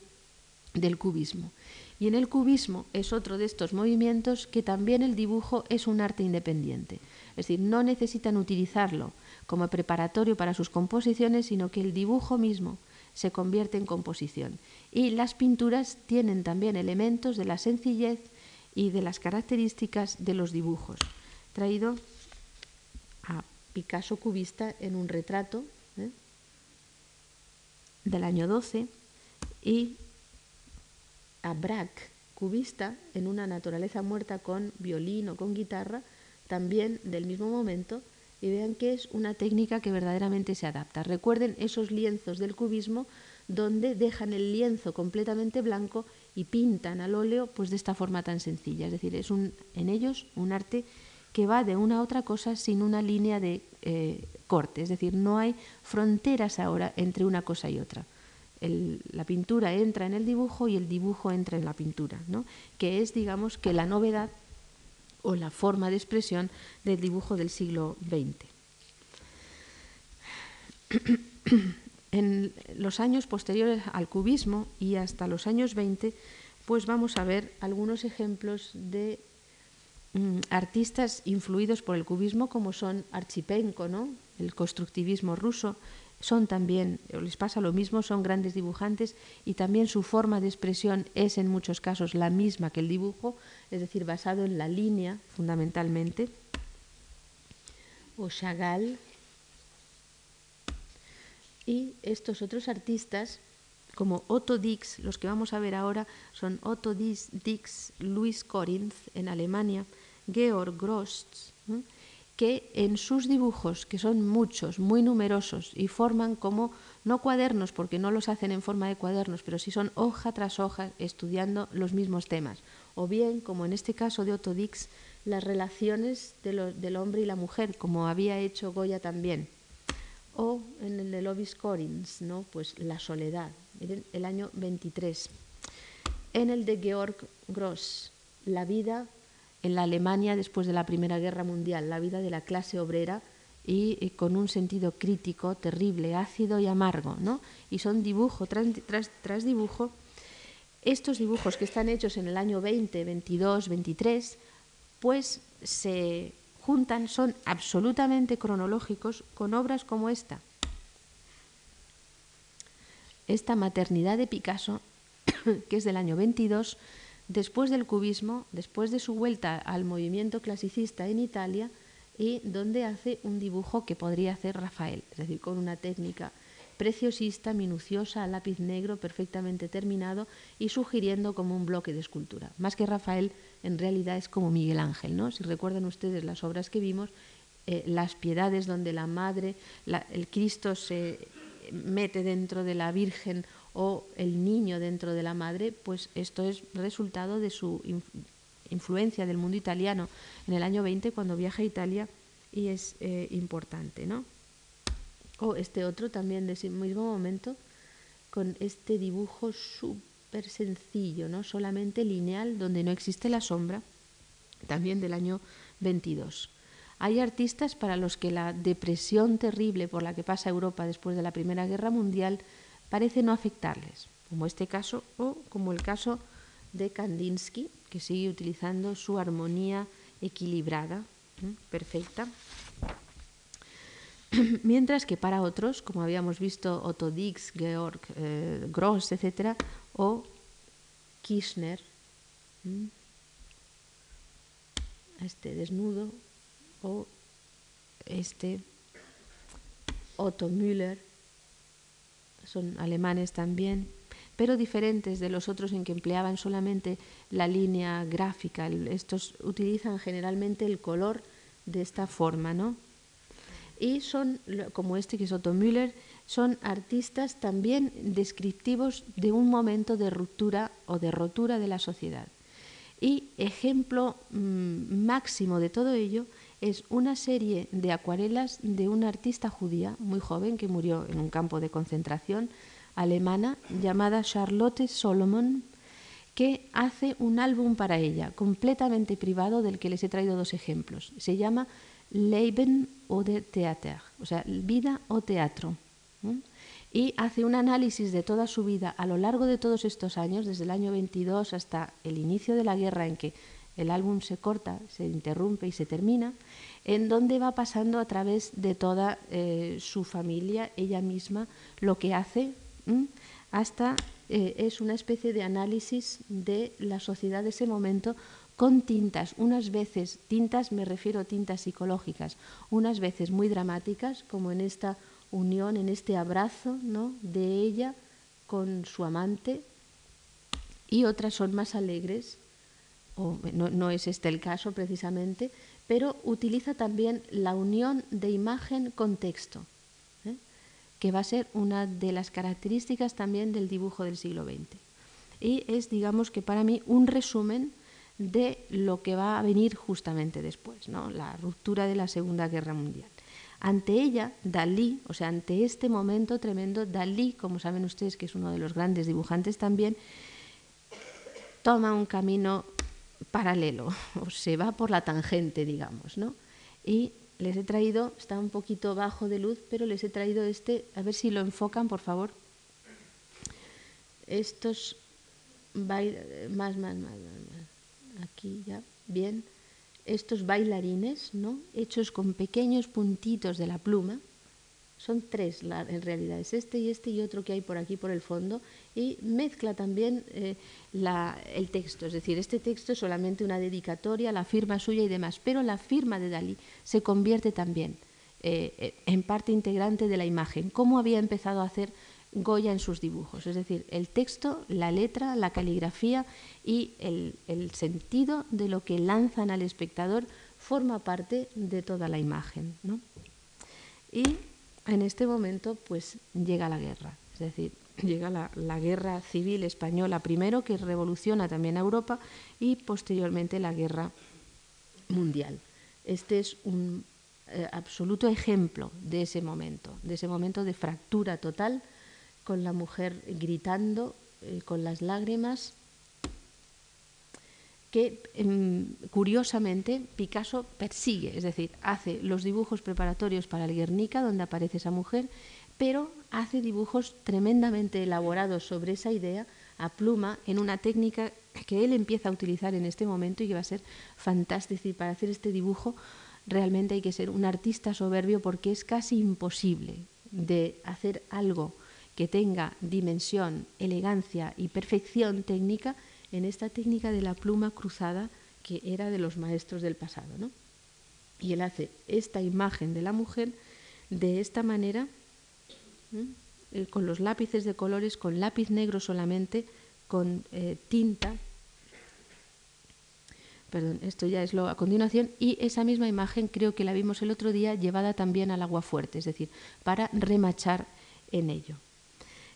del cubismo. Y en el cubismo es otro de estos movimientos que también el dibujo es un arte independiente. Es decir, no necesitan utilizarlo como preparatorio para sus composiciones, sino que el dibujo mismo se convierte en composición. Y las pinturas tienen también elementos de la sencillez y de las características de los dibujos. Traído a Picasso cubista en un retrato ¿eh? del año 12 y a Braque cubista en una naturaleza muerta con violín o con guitarra, también del mismo momento, y vean que es una técnica que verdaderamente se adapta. Recuerden esos lienzos del cubismo donde dejan el lienzo completamente blanco y pintan al óleo pues de esta forma tan sencilla. Es decir, es un, en ellos un arte que va de una a otra cosa sin una línea de eh, corte. Es decir, no hay fronteras ahora entre una cosa y otra la pintura entra en el dibujo y el dibujo entra en la pintura, ¿no? que es, digamos, que la novedad o la forma de expresión del dibujo del siglo XX. En los años posteriores al cubismo y hasta los años 20, pues vamos a ver algunos ejemplos de mm, artistas influidos por el cubismo, como son Archipenko, el constructivismo ruso, son también, les pasa lo mismo, son grandes dibujantes y también su forma de expresión es en muchos casos la misma que el dibujo, es decir, basado en la línea fundamentalmente. O Chagall. Y estos otros artistas, como Otto Dix, los que vamos a ver ahora son Otto Dix, Luis Corinth en Alemania, Georg Grost, que en sus dibujos, que son muchos, muy numerosos, y forman como, no cuadernos, porque no los hacen en forma de cuadernos, pero sí son hoja tras hoja estudiando los mismos temas. O bien, como en este caso de Otto Dix, las relaciones del hombre y la mujer, como había hecho Goya también. O en el de Lovis Corins, ¿no? pues la soledad, miren, el año 23. En el de Georg Gross, la vida en la Alemania después de la Primera Guerra Mundial, la vida de la clase obrera y, con un sentido crítico terrible, ácido y amargo, ¿no? Y son dibujo tras, tras, dibujo. Estos dibujos que están hechos en el año 20, 22, 23, pues se juntan, son absolutamente cronológicos con obras como esta. Esta maternidad de Picasso, que es del año 22, después del cubismo, después de su vuelta al movimiento clasicista en Italia, y donde hace un dibujo que podría hacer Rafael, es decir, con una técnica preciosista, minuciosa, lápiz negro, perfectamente terminado y sugiriendo como un bloque de escultura. Más que Rafael, en realidad es como Miguel Ángel, ¿no? Si recuerdan ustedes las obras que vimos, eh, las piedades donde la madre, el Cristo se mete dentro de la Virgen o el niño dentro de la madre, pues esto es resultado de su influencia del mundo italiano en el año 20 cuando viaja a Italia y es eh, importante, ¿no? O este otro también de ese mismo momento con este dibujo súper sencillo, ¿no? Solamente lineal donde no existe la sombra, también del año 22. Hay artistas para los que la depresión terrible por la que pasa Europa después de la Primera Guerra Mundial parece no afectarles, como este caso o como el caso de Kandinsky, que sigue utilizando su armonía equilibrada, perfecta. Mientras que para otros, como habíamos visto Otto Dix, Georg eh, Gross, etc., o Kirchner, este desnudo, o este Otto Müller, son alemanes también, pero diferentes de los otros en que empleaban solamente la línea gráfica. Estos utilizan generalmente el color de esta forma, ¿no? Y son, como este que es Otto Müller, son artistas también descriptivos de un momento de ruptura o de rotura de la sociedad. Y ejemplo mm, máximo de todo ello es una serie de acuarelas de una artista judía muy joven que murió en un campo de concentración alemana llamada Charlotte Solomon, que hace un álbum para ella, completamente privado, del que les he traído dos ejemplos. Se llama Leben oder Theater, o sea, vida o teatro. Y hace un análisis de toda su vida a lo largo de todos estos años, desde el año 22 hasta el inicio de la guerra en que el álbum se corta, se interrumpe y se termina, en donde va pasando a través de toda eh, su familia, ella misma, lo que hace, hasta eh, es una especie de análisis de la sociedad de ese momento con tintas, unas veces, tintas me refiero a tintas psicológicas, unas veces muy dramáticas, como en esta unión, en este abrazo ¿no? de ella con su amante, y otras son más alegres, no es este el caso precisamente, pero utiliza también la unión de imagen con texto, ¿eh? que va a ser una de las características también del dibujo del siglo XX. Y es, digamos que para mí, un resumen de lo que va a venir justamente después, ¿no? la ruptura de la Segunda Guerra Mundial. Ante ella, Dalí, o sea, ante este momento tremendo, Dalí, como saben ustedes que es uno de los grandes dibujantes también, toma un camino paralelo, o se va por la tangente, digamos, ¿no? Y les he traído, está un poquito bajo de luz, pero les he traído este, a ver si lo enfocan, por favor. Estos, más, más, más, más aquí ya, bien, estos bailarines, ¿no? hechos con pequeños puntitos de la pluma, son tres en realidad, es este y este y otro que hay por aquí por el fondo, y mezcla también eh, el texto, es decir, este texto es solamente una dedicatoria, la firma suya y demás, pero la firma de Dalí se convierte también eh, en parte integrante de la imagen, como había empezado a hacer Goya en sus dibujos, es decir, el texto, la letra, la caligrafía y el, sentido de lo que lanzan al espectador forma parte de toda la imagen. Y en este momento pues llega la guerra, es decir, llega la, guerra civil española primero que revoluciona también a Europa y posteriormente la guerra mundial. Este es un eh, absoluto ejemplo de ese momento, de ese momento de fractura total con la mujer gritando, eh, con las lágrimas, que em, curiosamente Picasso persigue, es decir, hace los dibujos preparatorios para el Guernica, donde aparece esa mujer, pero hace dibujos tremendamente elaborados sobre esa idea a pluma en una técnica que él empieza a utilizar en este momento y que va a ser fantástica. Y para hacer este dibujo realmente hay que ser un artista soberbio porque es casi imposible de hacer algo que tenga dimensión, elegancia y perfección técnica en esta técnica de la pluma cruzada que era de los maestros del pasado. ¿no? Y él hace esta imagen de la mujer de esta manera, eh, con los lápices de colores, con lápiz negro solamente, con eh, tinta. Perdón, esto ya es lo a continuación. Y esa misma imagen creo que la vimos el otro día llevada también al agua fuerte, es decir, para remachar en ello.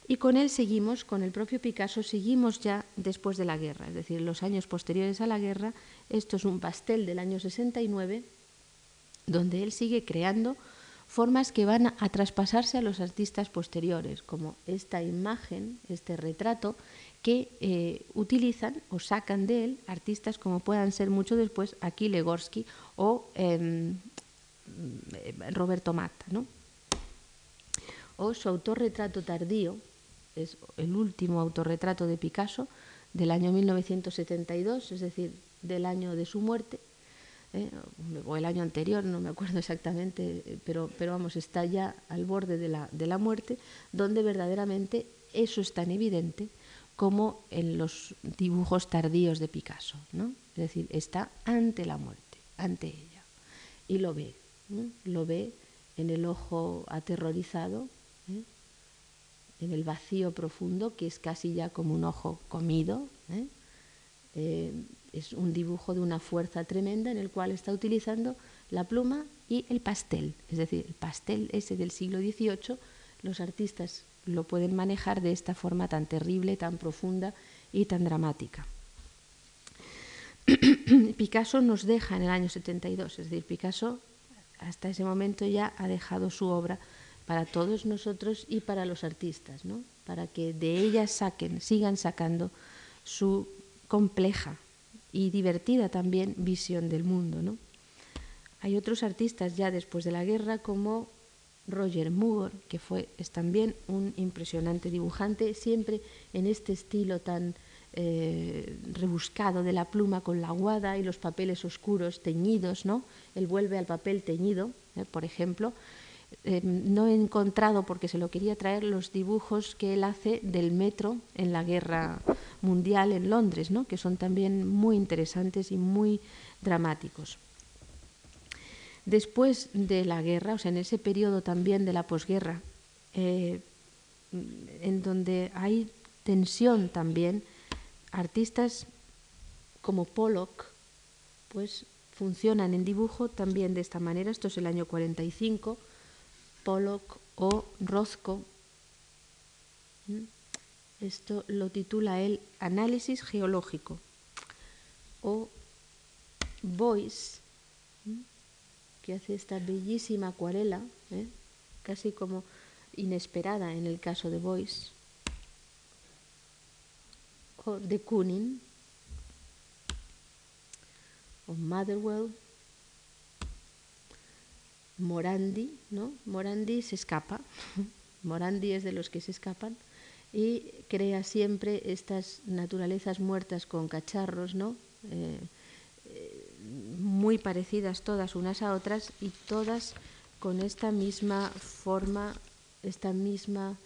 Y con él seguimos, con el propio Picasso, seguimos ya después de la guerra, es decir, los años posteriores a la guerra. Esto es un pastel del año 69, donde él sigue creando formas que van a, traspasarse a los artistas posteriores, como esta imagen, este retrato, que eh, utilizan o sacan de él artistas como puedan ser mucho después aquí Legorsky o em, Roberto Mata, ¿no? o su autorretrato tardío, es el último autorretrato de Picasso del año 1972, es decir, del año de su muerte, ¿eh? o el año anterior, no me acuerdo exactamente, pero, pero vamos, está ya al borde de la, de la muerte, donde verdaderamente eso es tan evidente como en los dibujos tardíos de Picasso, ¿no? Es decir, está ante la muerte, ante ella, y lo ve, lo ve en el ojo aterrorizado, ¿eh? En el vacío profundo, que es casi ya como un ojo comido. ¿eh? Eh, es un dibujo de una fuerza tremenda en el cual está utilizando la pluma y el pastel. Es decir, el pastel ese del siglo XVIII, los artistas lo pueden manejar de esta forma tan terrible, tan profunda y tan dramática. Picasso nos deja en el año 72, es decir, Picasso hasta ese momento ya ha dejado su obra para todos nosotros y para los artistas, ¿no? para que de ellas saquen, sigan sacando su compleja y divertida también visión del mundo. ¿no? Hay otros artistas ya después de la guerra como Roger Moore, que fue, es también un impresionante dibujante, siempre en este estilo tan eh, rebuscado de la pluma con la aguada y los papeles oscuros teñidos, ¿no? Él vuelve al papel teñido, ¿eh? por ejemplo, eh, no he encontrado, porque se lo quería traer, los dibujos que él hace del metro en la guerra mundial en Londres, ¿no? que son también muy interesantes y muy dramáticos. Después de la guerra, o sea, en ese periodo también de la posguerra, eh, en donde hay tensión también, artistas como Pollock, pues funcionan en dibujo también de esta manera. Esto es el año 45. Pollock o Rothko. Esto lo titula él Análisis geológico. O Boyce, que hace esta bellísima acuarela, ¿eh? casi como inesperada en el caso de Boyce. O de Kooning, o Motherwell, Morandi, ¿no? Morandi se escapa, Morandi es de los que se escapan y crea siempre estas naturalezas muertas con cacharros, ¿no? Eh, eh, muy parecidas todas unas a otras y todas con esta misma forma, esta misma...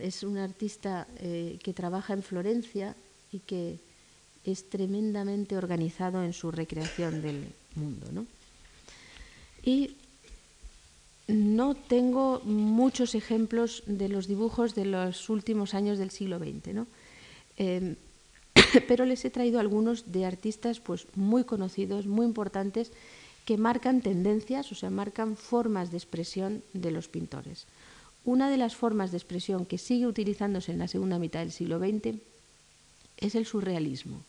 Es un artista eh, que trabaja en Florencia y que es tremendamente organizado en su recreación del mundo. ¿no? Y no tengo muchos ejemplos de los dibujos de los últimos años del siglo XX, ¿no? Em, pero les he traído algunos de artistas pues, muy conocidos, muy importantes, que marcan tendencias, o sea, marcan formas de expresión de los pintores. Una de las formas de expresión que sigue utilizándose en la segunda mitad del siglo XX es el surrealismo.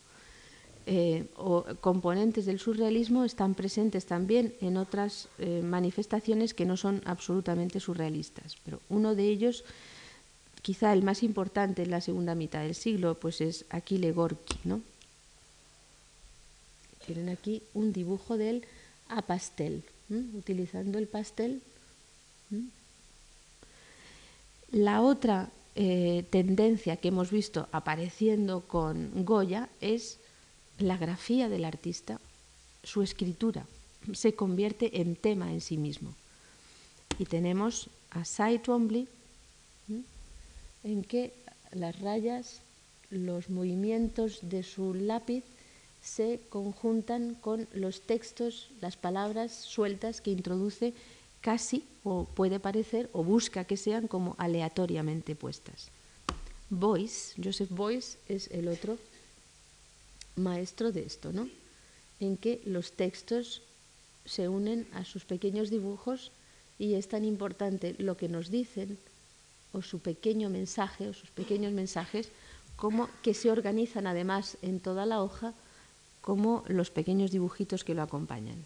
Eh, o componentes del surrealismo están presentes también en otras eh, manifestaciones que no son absolutamente surrealistas. Pero uno de ellos, quizá el más importante en la segunda mitad del siglo, pues es Aquile Gorky. ¿no? Tienen aquí un dibujo de él a pastel, utilizando el pastel. La otra eh, tendencia que hemos visto apareciendo con Goya es la grafía del artista, su escritura, se convierte en tema en sí mismo. Y tenemos a Cy Twombly, en que las rayas, los movimientos de su lápiz se conjuntan con los textos, las palabras sueltas que introduce casi, o puede parecer, o busca que sean como aleatoriamente puestas. Boyce, Joseph Boyce es el otro maestro de esto, ¿no? En que los textos se unen a sus pequeños dibujos y es tan importante lo que nos dicen o su pequeño mensaje o sus pequeños mensajes como que se organizan además en toda la hoja como los pequeños dibujitos que lo acompañan.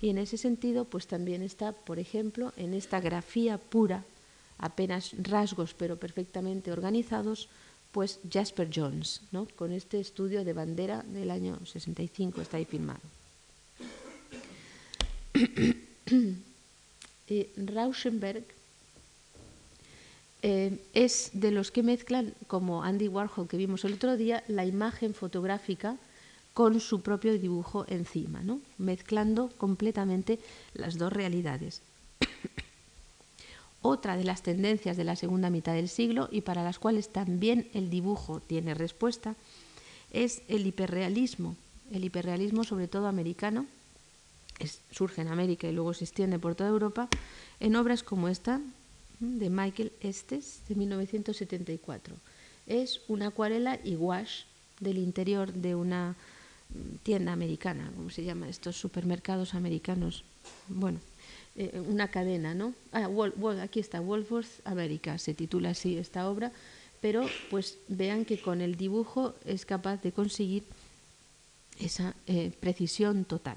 Y en ese sentido, pues también está, por ejemplo, en esta grafía pura, apenas rasgos pero perfectamente organizados, pues Jasper Jones, ¿no? con este estudio de bandera del año 65, está ahí firmado. y Rauschenberg eh, es de los que mezclan, como Andy Warhol que vimos el otro día, la imagen fotográfica con su propio dibujo encima, ¿no? mezclando completamente las dos realidades otra de las tendencias de la segunda mitad del siglo y para las cuales también el dibujo tiene respuesta, es el hiperrealismo. El hiperrealismo, sobre todo americano, surge en América y luego se extiende por toda Europa, en obras como esta de Michael Estes de 1974. Es una acuarela y wash del interior de una tienda americana, ¿cómo se llama? Estos supermercados americanos. Bueno, eh, una cadena, ¿no? Ah, aquí está, Wolfworth America, se titula así esta obra, pero pues vean que con el dibujo es capaz de conseguir esa eh, precisión total.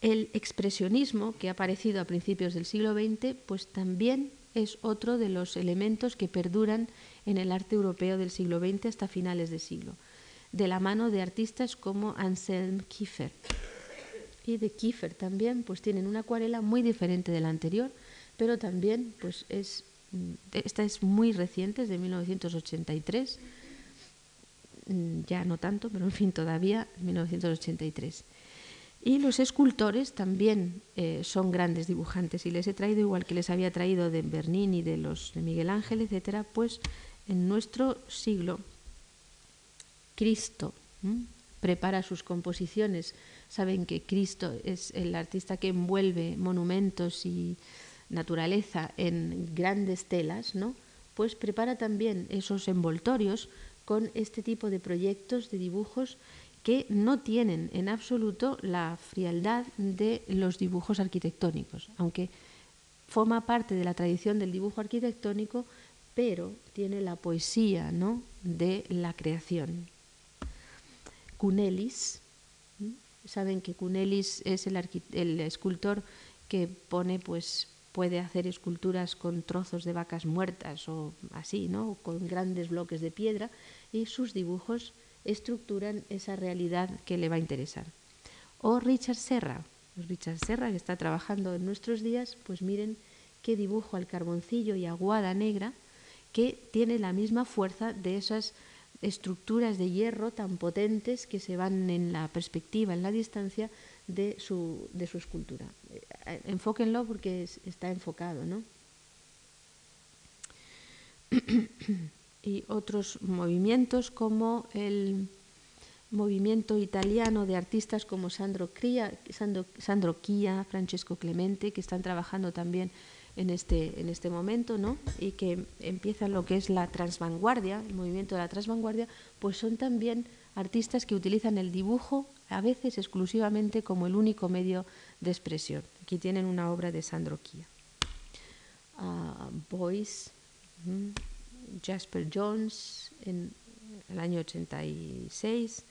El expresionismo, que ha aparecido a principios del siglo XX, pues también es otro de los elementos que perduran en el arte europeo del siglo XX hasta finales de siglo, de la mano de artistas como Anselm Kiefer y de Kiefer también, pues tienen una acuarela muy diferente de la anterior, pero también, pues es, mm, esta es muy reciente, es de 1983, mm, ya no tanto, pero en fin, todavía 1983. Y los escultores también eh, son grandes dibujantes y les he traído, igual que les había traído de Bernini, de los de Miguel Ángel, etcétera, pues en nuestro siglo Cristo prepara sus composiciones. Saben que Cristo es el artista que envuelve monumentos y naturaleza en grandes telas, ¿no? Pues prepara también esos envoltorios con este tipo de proyectos de dibujos que no tienen en absoluto la frialdad de los dibujos arquitectónicos, aunque forma parte de la tradición del dibujo arquitectónico, pero tiene la poesía ¿no? de la creación. Cunelis, saben que Cunelis es el, escultor que pone, pues, puede hacer esculturas con trozos de vacas muertas o así, ¿no? con grandes bloques de piedra, y sus dibujos estructuran esa realidad que le va a interesar. O Richard Serra, Richard Serra que está trabajando en nuestros días, pues miren qué dibujo al carboncillo y aguada negra que tiene la misma fuerza de esas estructuras de hierro tan potentes que se van en la perspectiva, en la distancia de su, de su escultura. Eh, enfóquenlo porque está enfocado, ¿no? y otros movimientos como el movimiento italiano de artistas como Sandro, Cria, Sandro, Sandro Chia, Francesco Clemente, que están trabajando también en este, en este momento, ¿no? y que empiezan lo que es la transvanguardia, el movimiento de la transvanguardia, pues son también artistas que utilizan el dibujo a veces exclusivamente como el único medio de expresión. Aquí tienen una obra de Sandro Chia. Uh, Boyce, Jasper Jones en el año 86.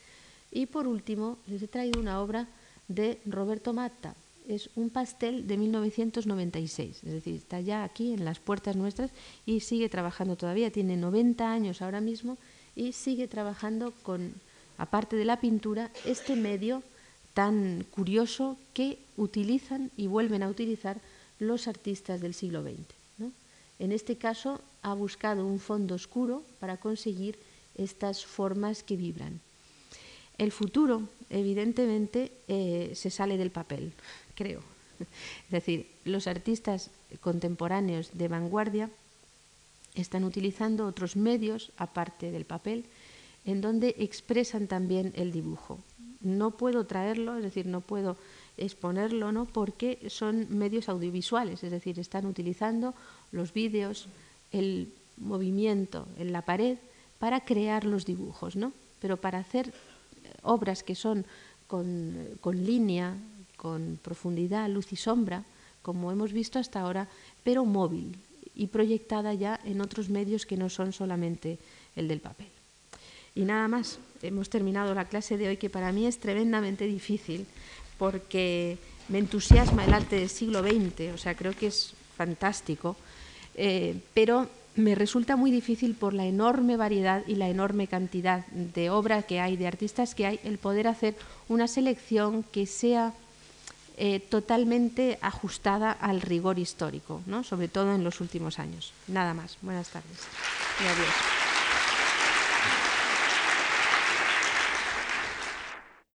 Y por último, les he traído una obra de Roberto Matta. Es un pastel de 1996, es decir, está ya aquí en las puertas nuestras y sigue trabajando todavía. Tiene 90 años ahora mismo y sigue trabajando con, aparte de la pintura, este medio tan curioso que utilizan y vuelven a utilizar los artistas del siglo XX. En este caso ha buscado un fondo oscuro para conseguir estas formas que vibran. El futuro, evidentemente, eh, se sale del papel, creo. Es decir, los artistas contemporáneos de vanguardia están utilizando otros medios aparte del papel en donde expresan también el dibujo. No puedo traerlo, es decir, no puedo exponerlo, ¿no? porque son medios audiovisuales, es decir, están utilizando los vídeos, el movimiento en la pared para crear los dibujos, ¿no? Pero para hacer obras que son con, con línea, con profundidad, luz y sombra, como hemos visto hasta ahora, pero móvil y proyectada ya en otros medios que no son solamente el del papel. Y nada más, hemos terminado la clase de hoy que para mí es tremendamente difícil porque me entusiasma el arte del siglo XX, o sea, creo que es fantástico eh, pero me resulta muy difícil por la enorme variedad y la enorme cantidad de obras que hay, de artistas que hay, el poder hacer una selección que sea eh, totalmente ajustada al rigor histórico, ¿no? sobre todo en los últimos años. Nada más. Buenas tardes y adiós.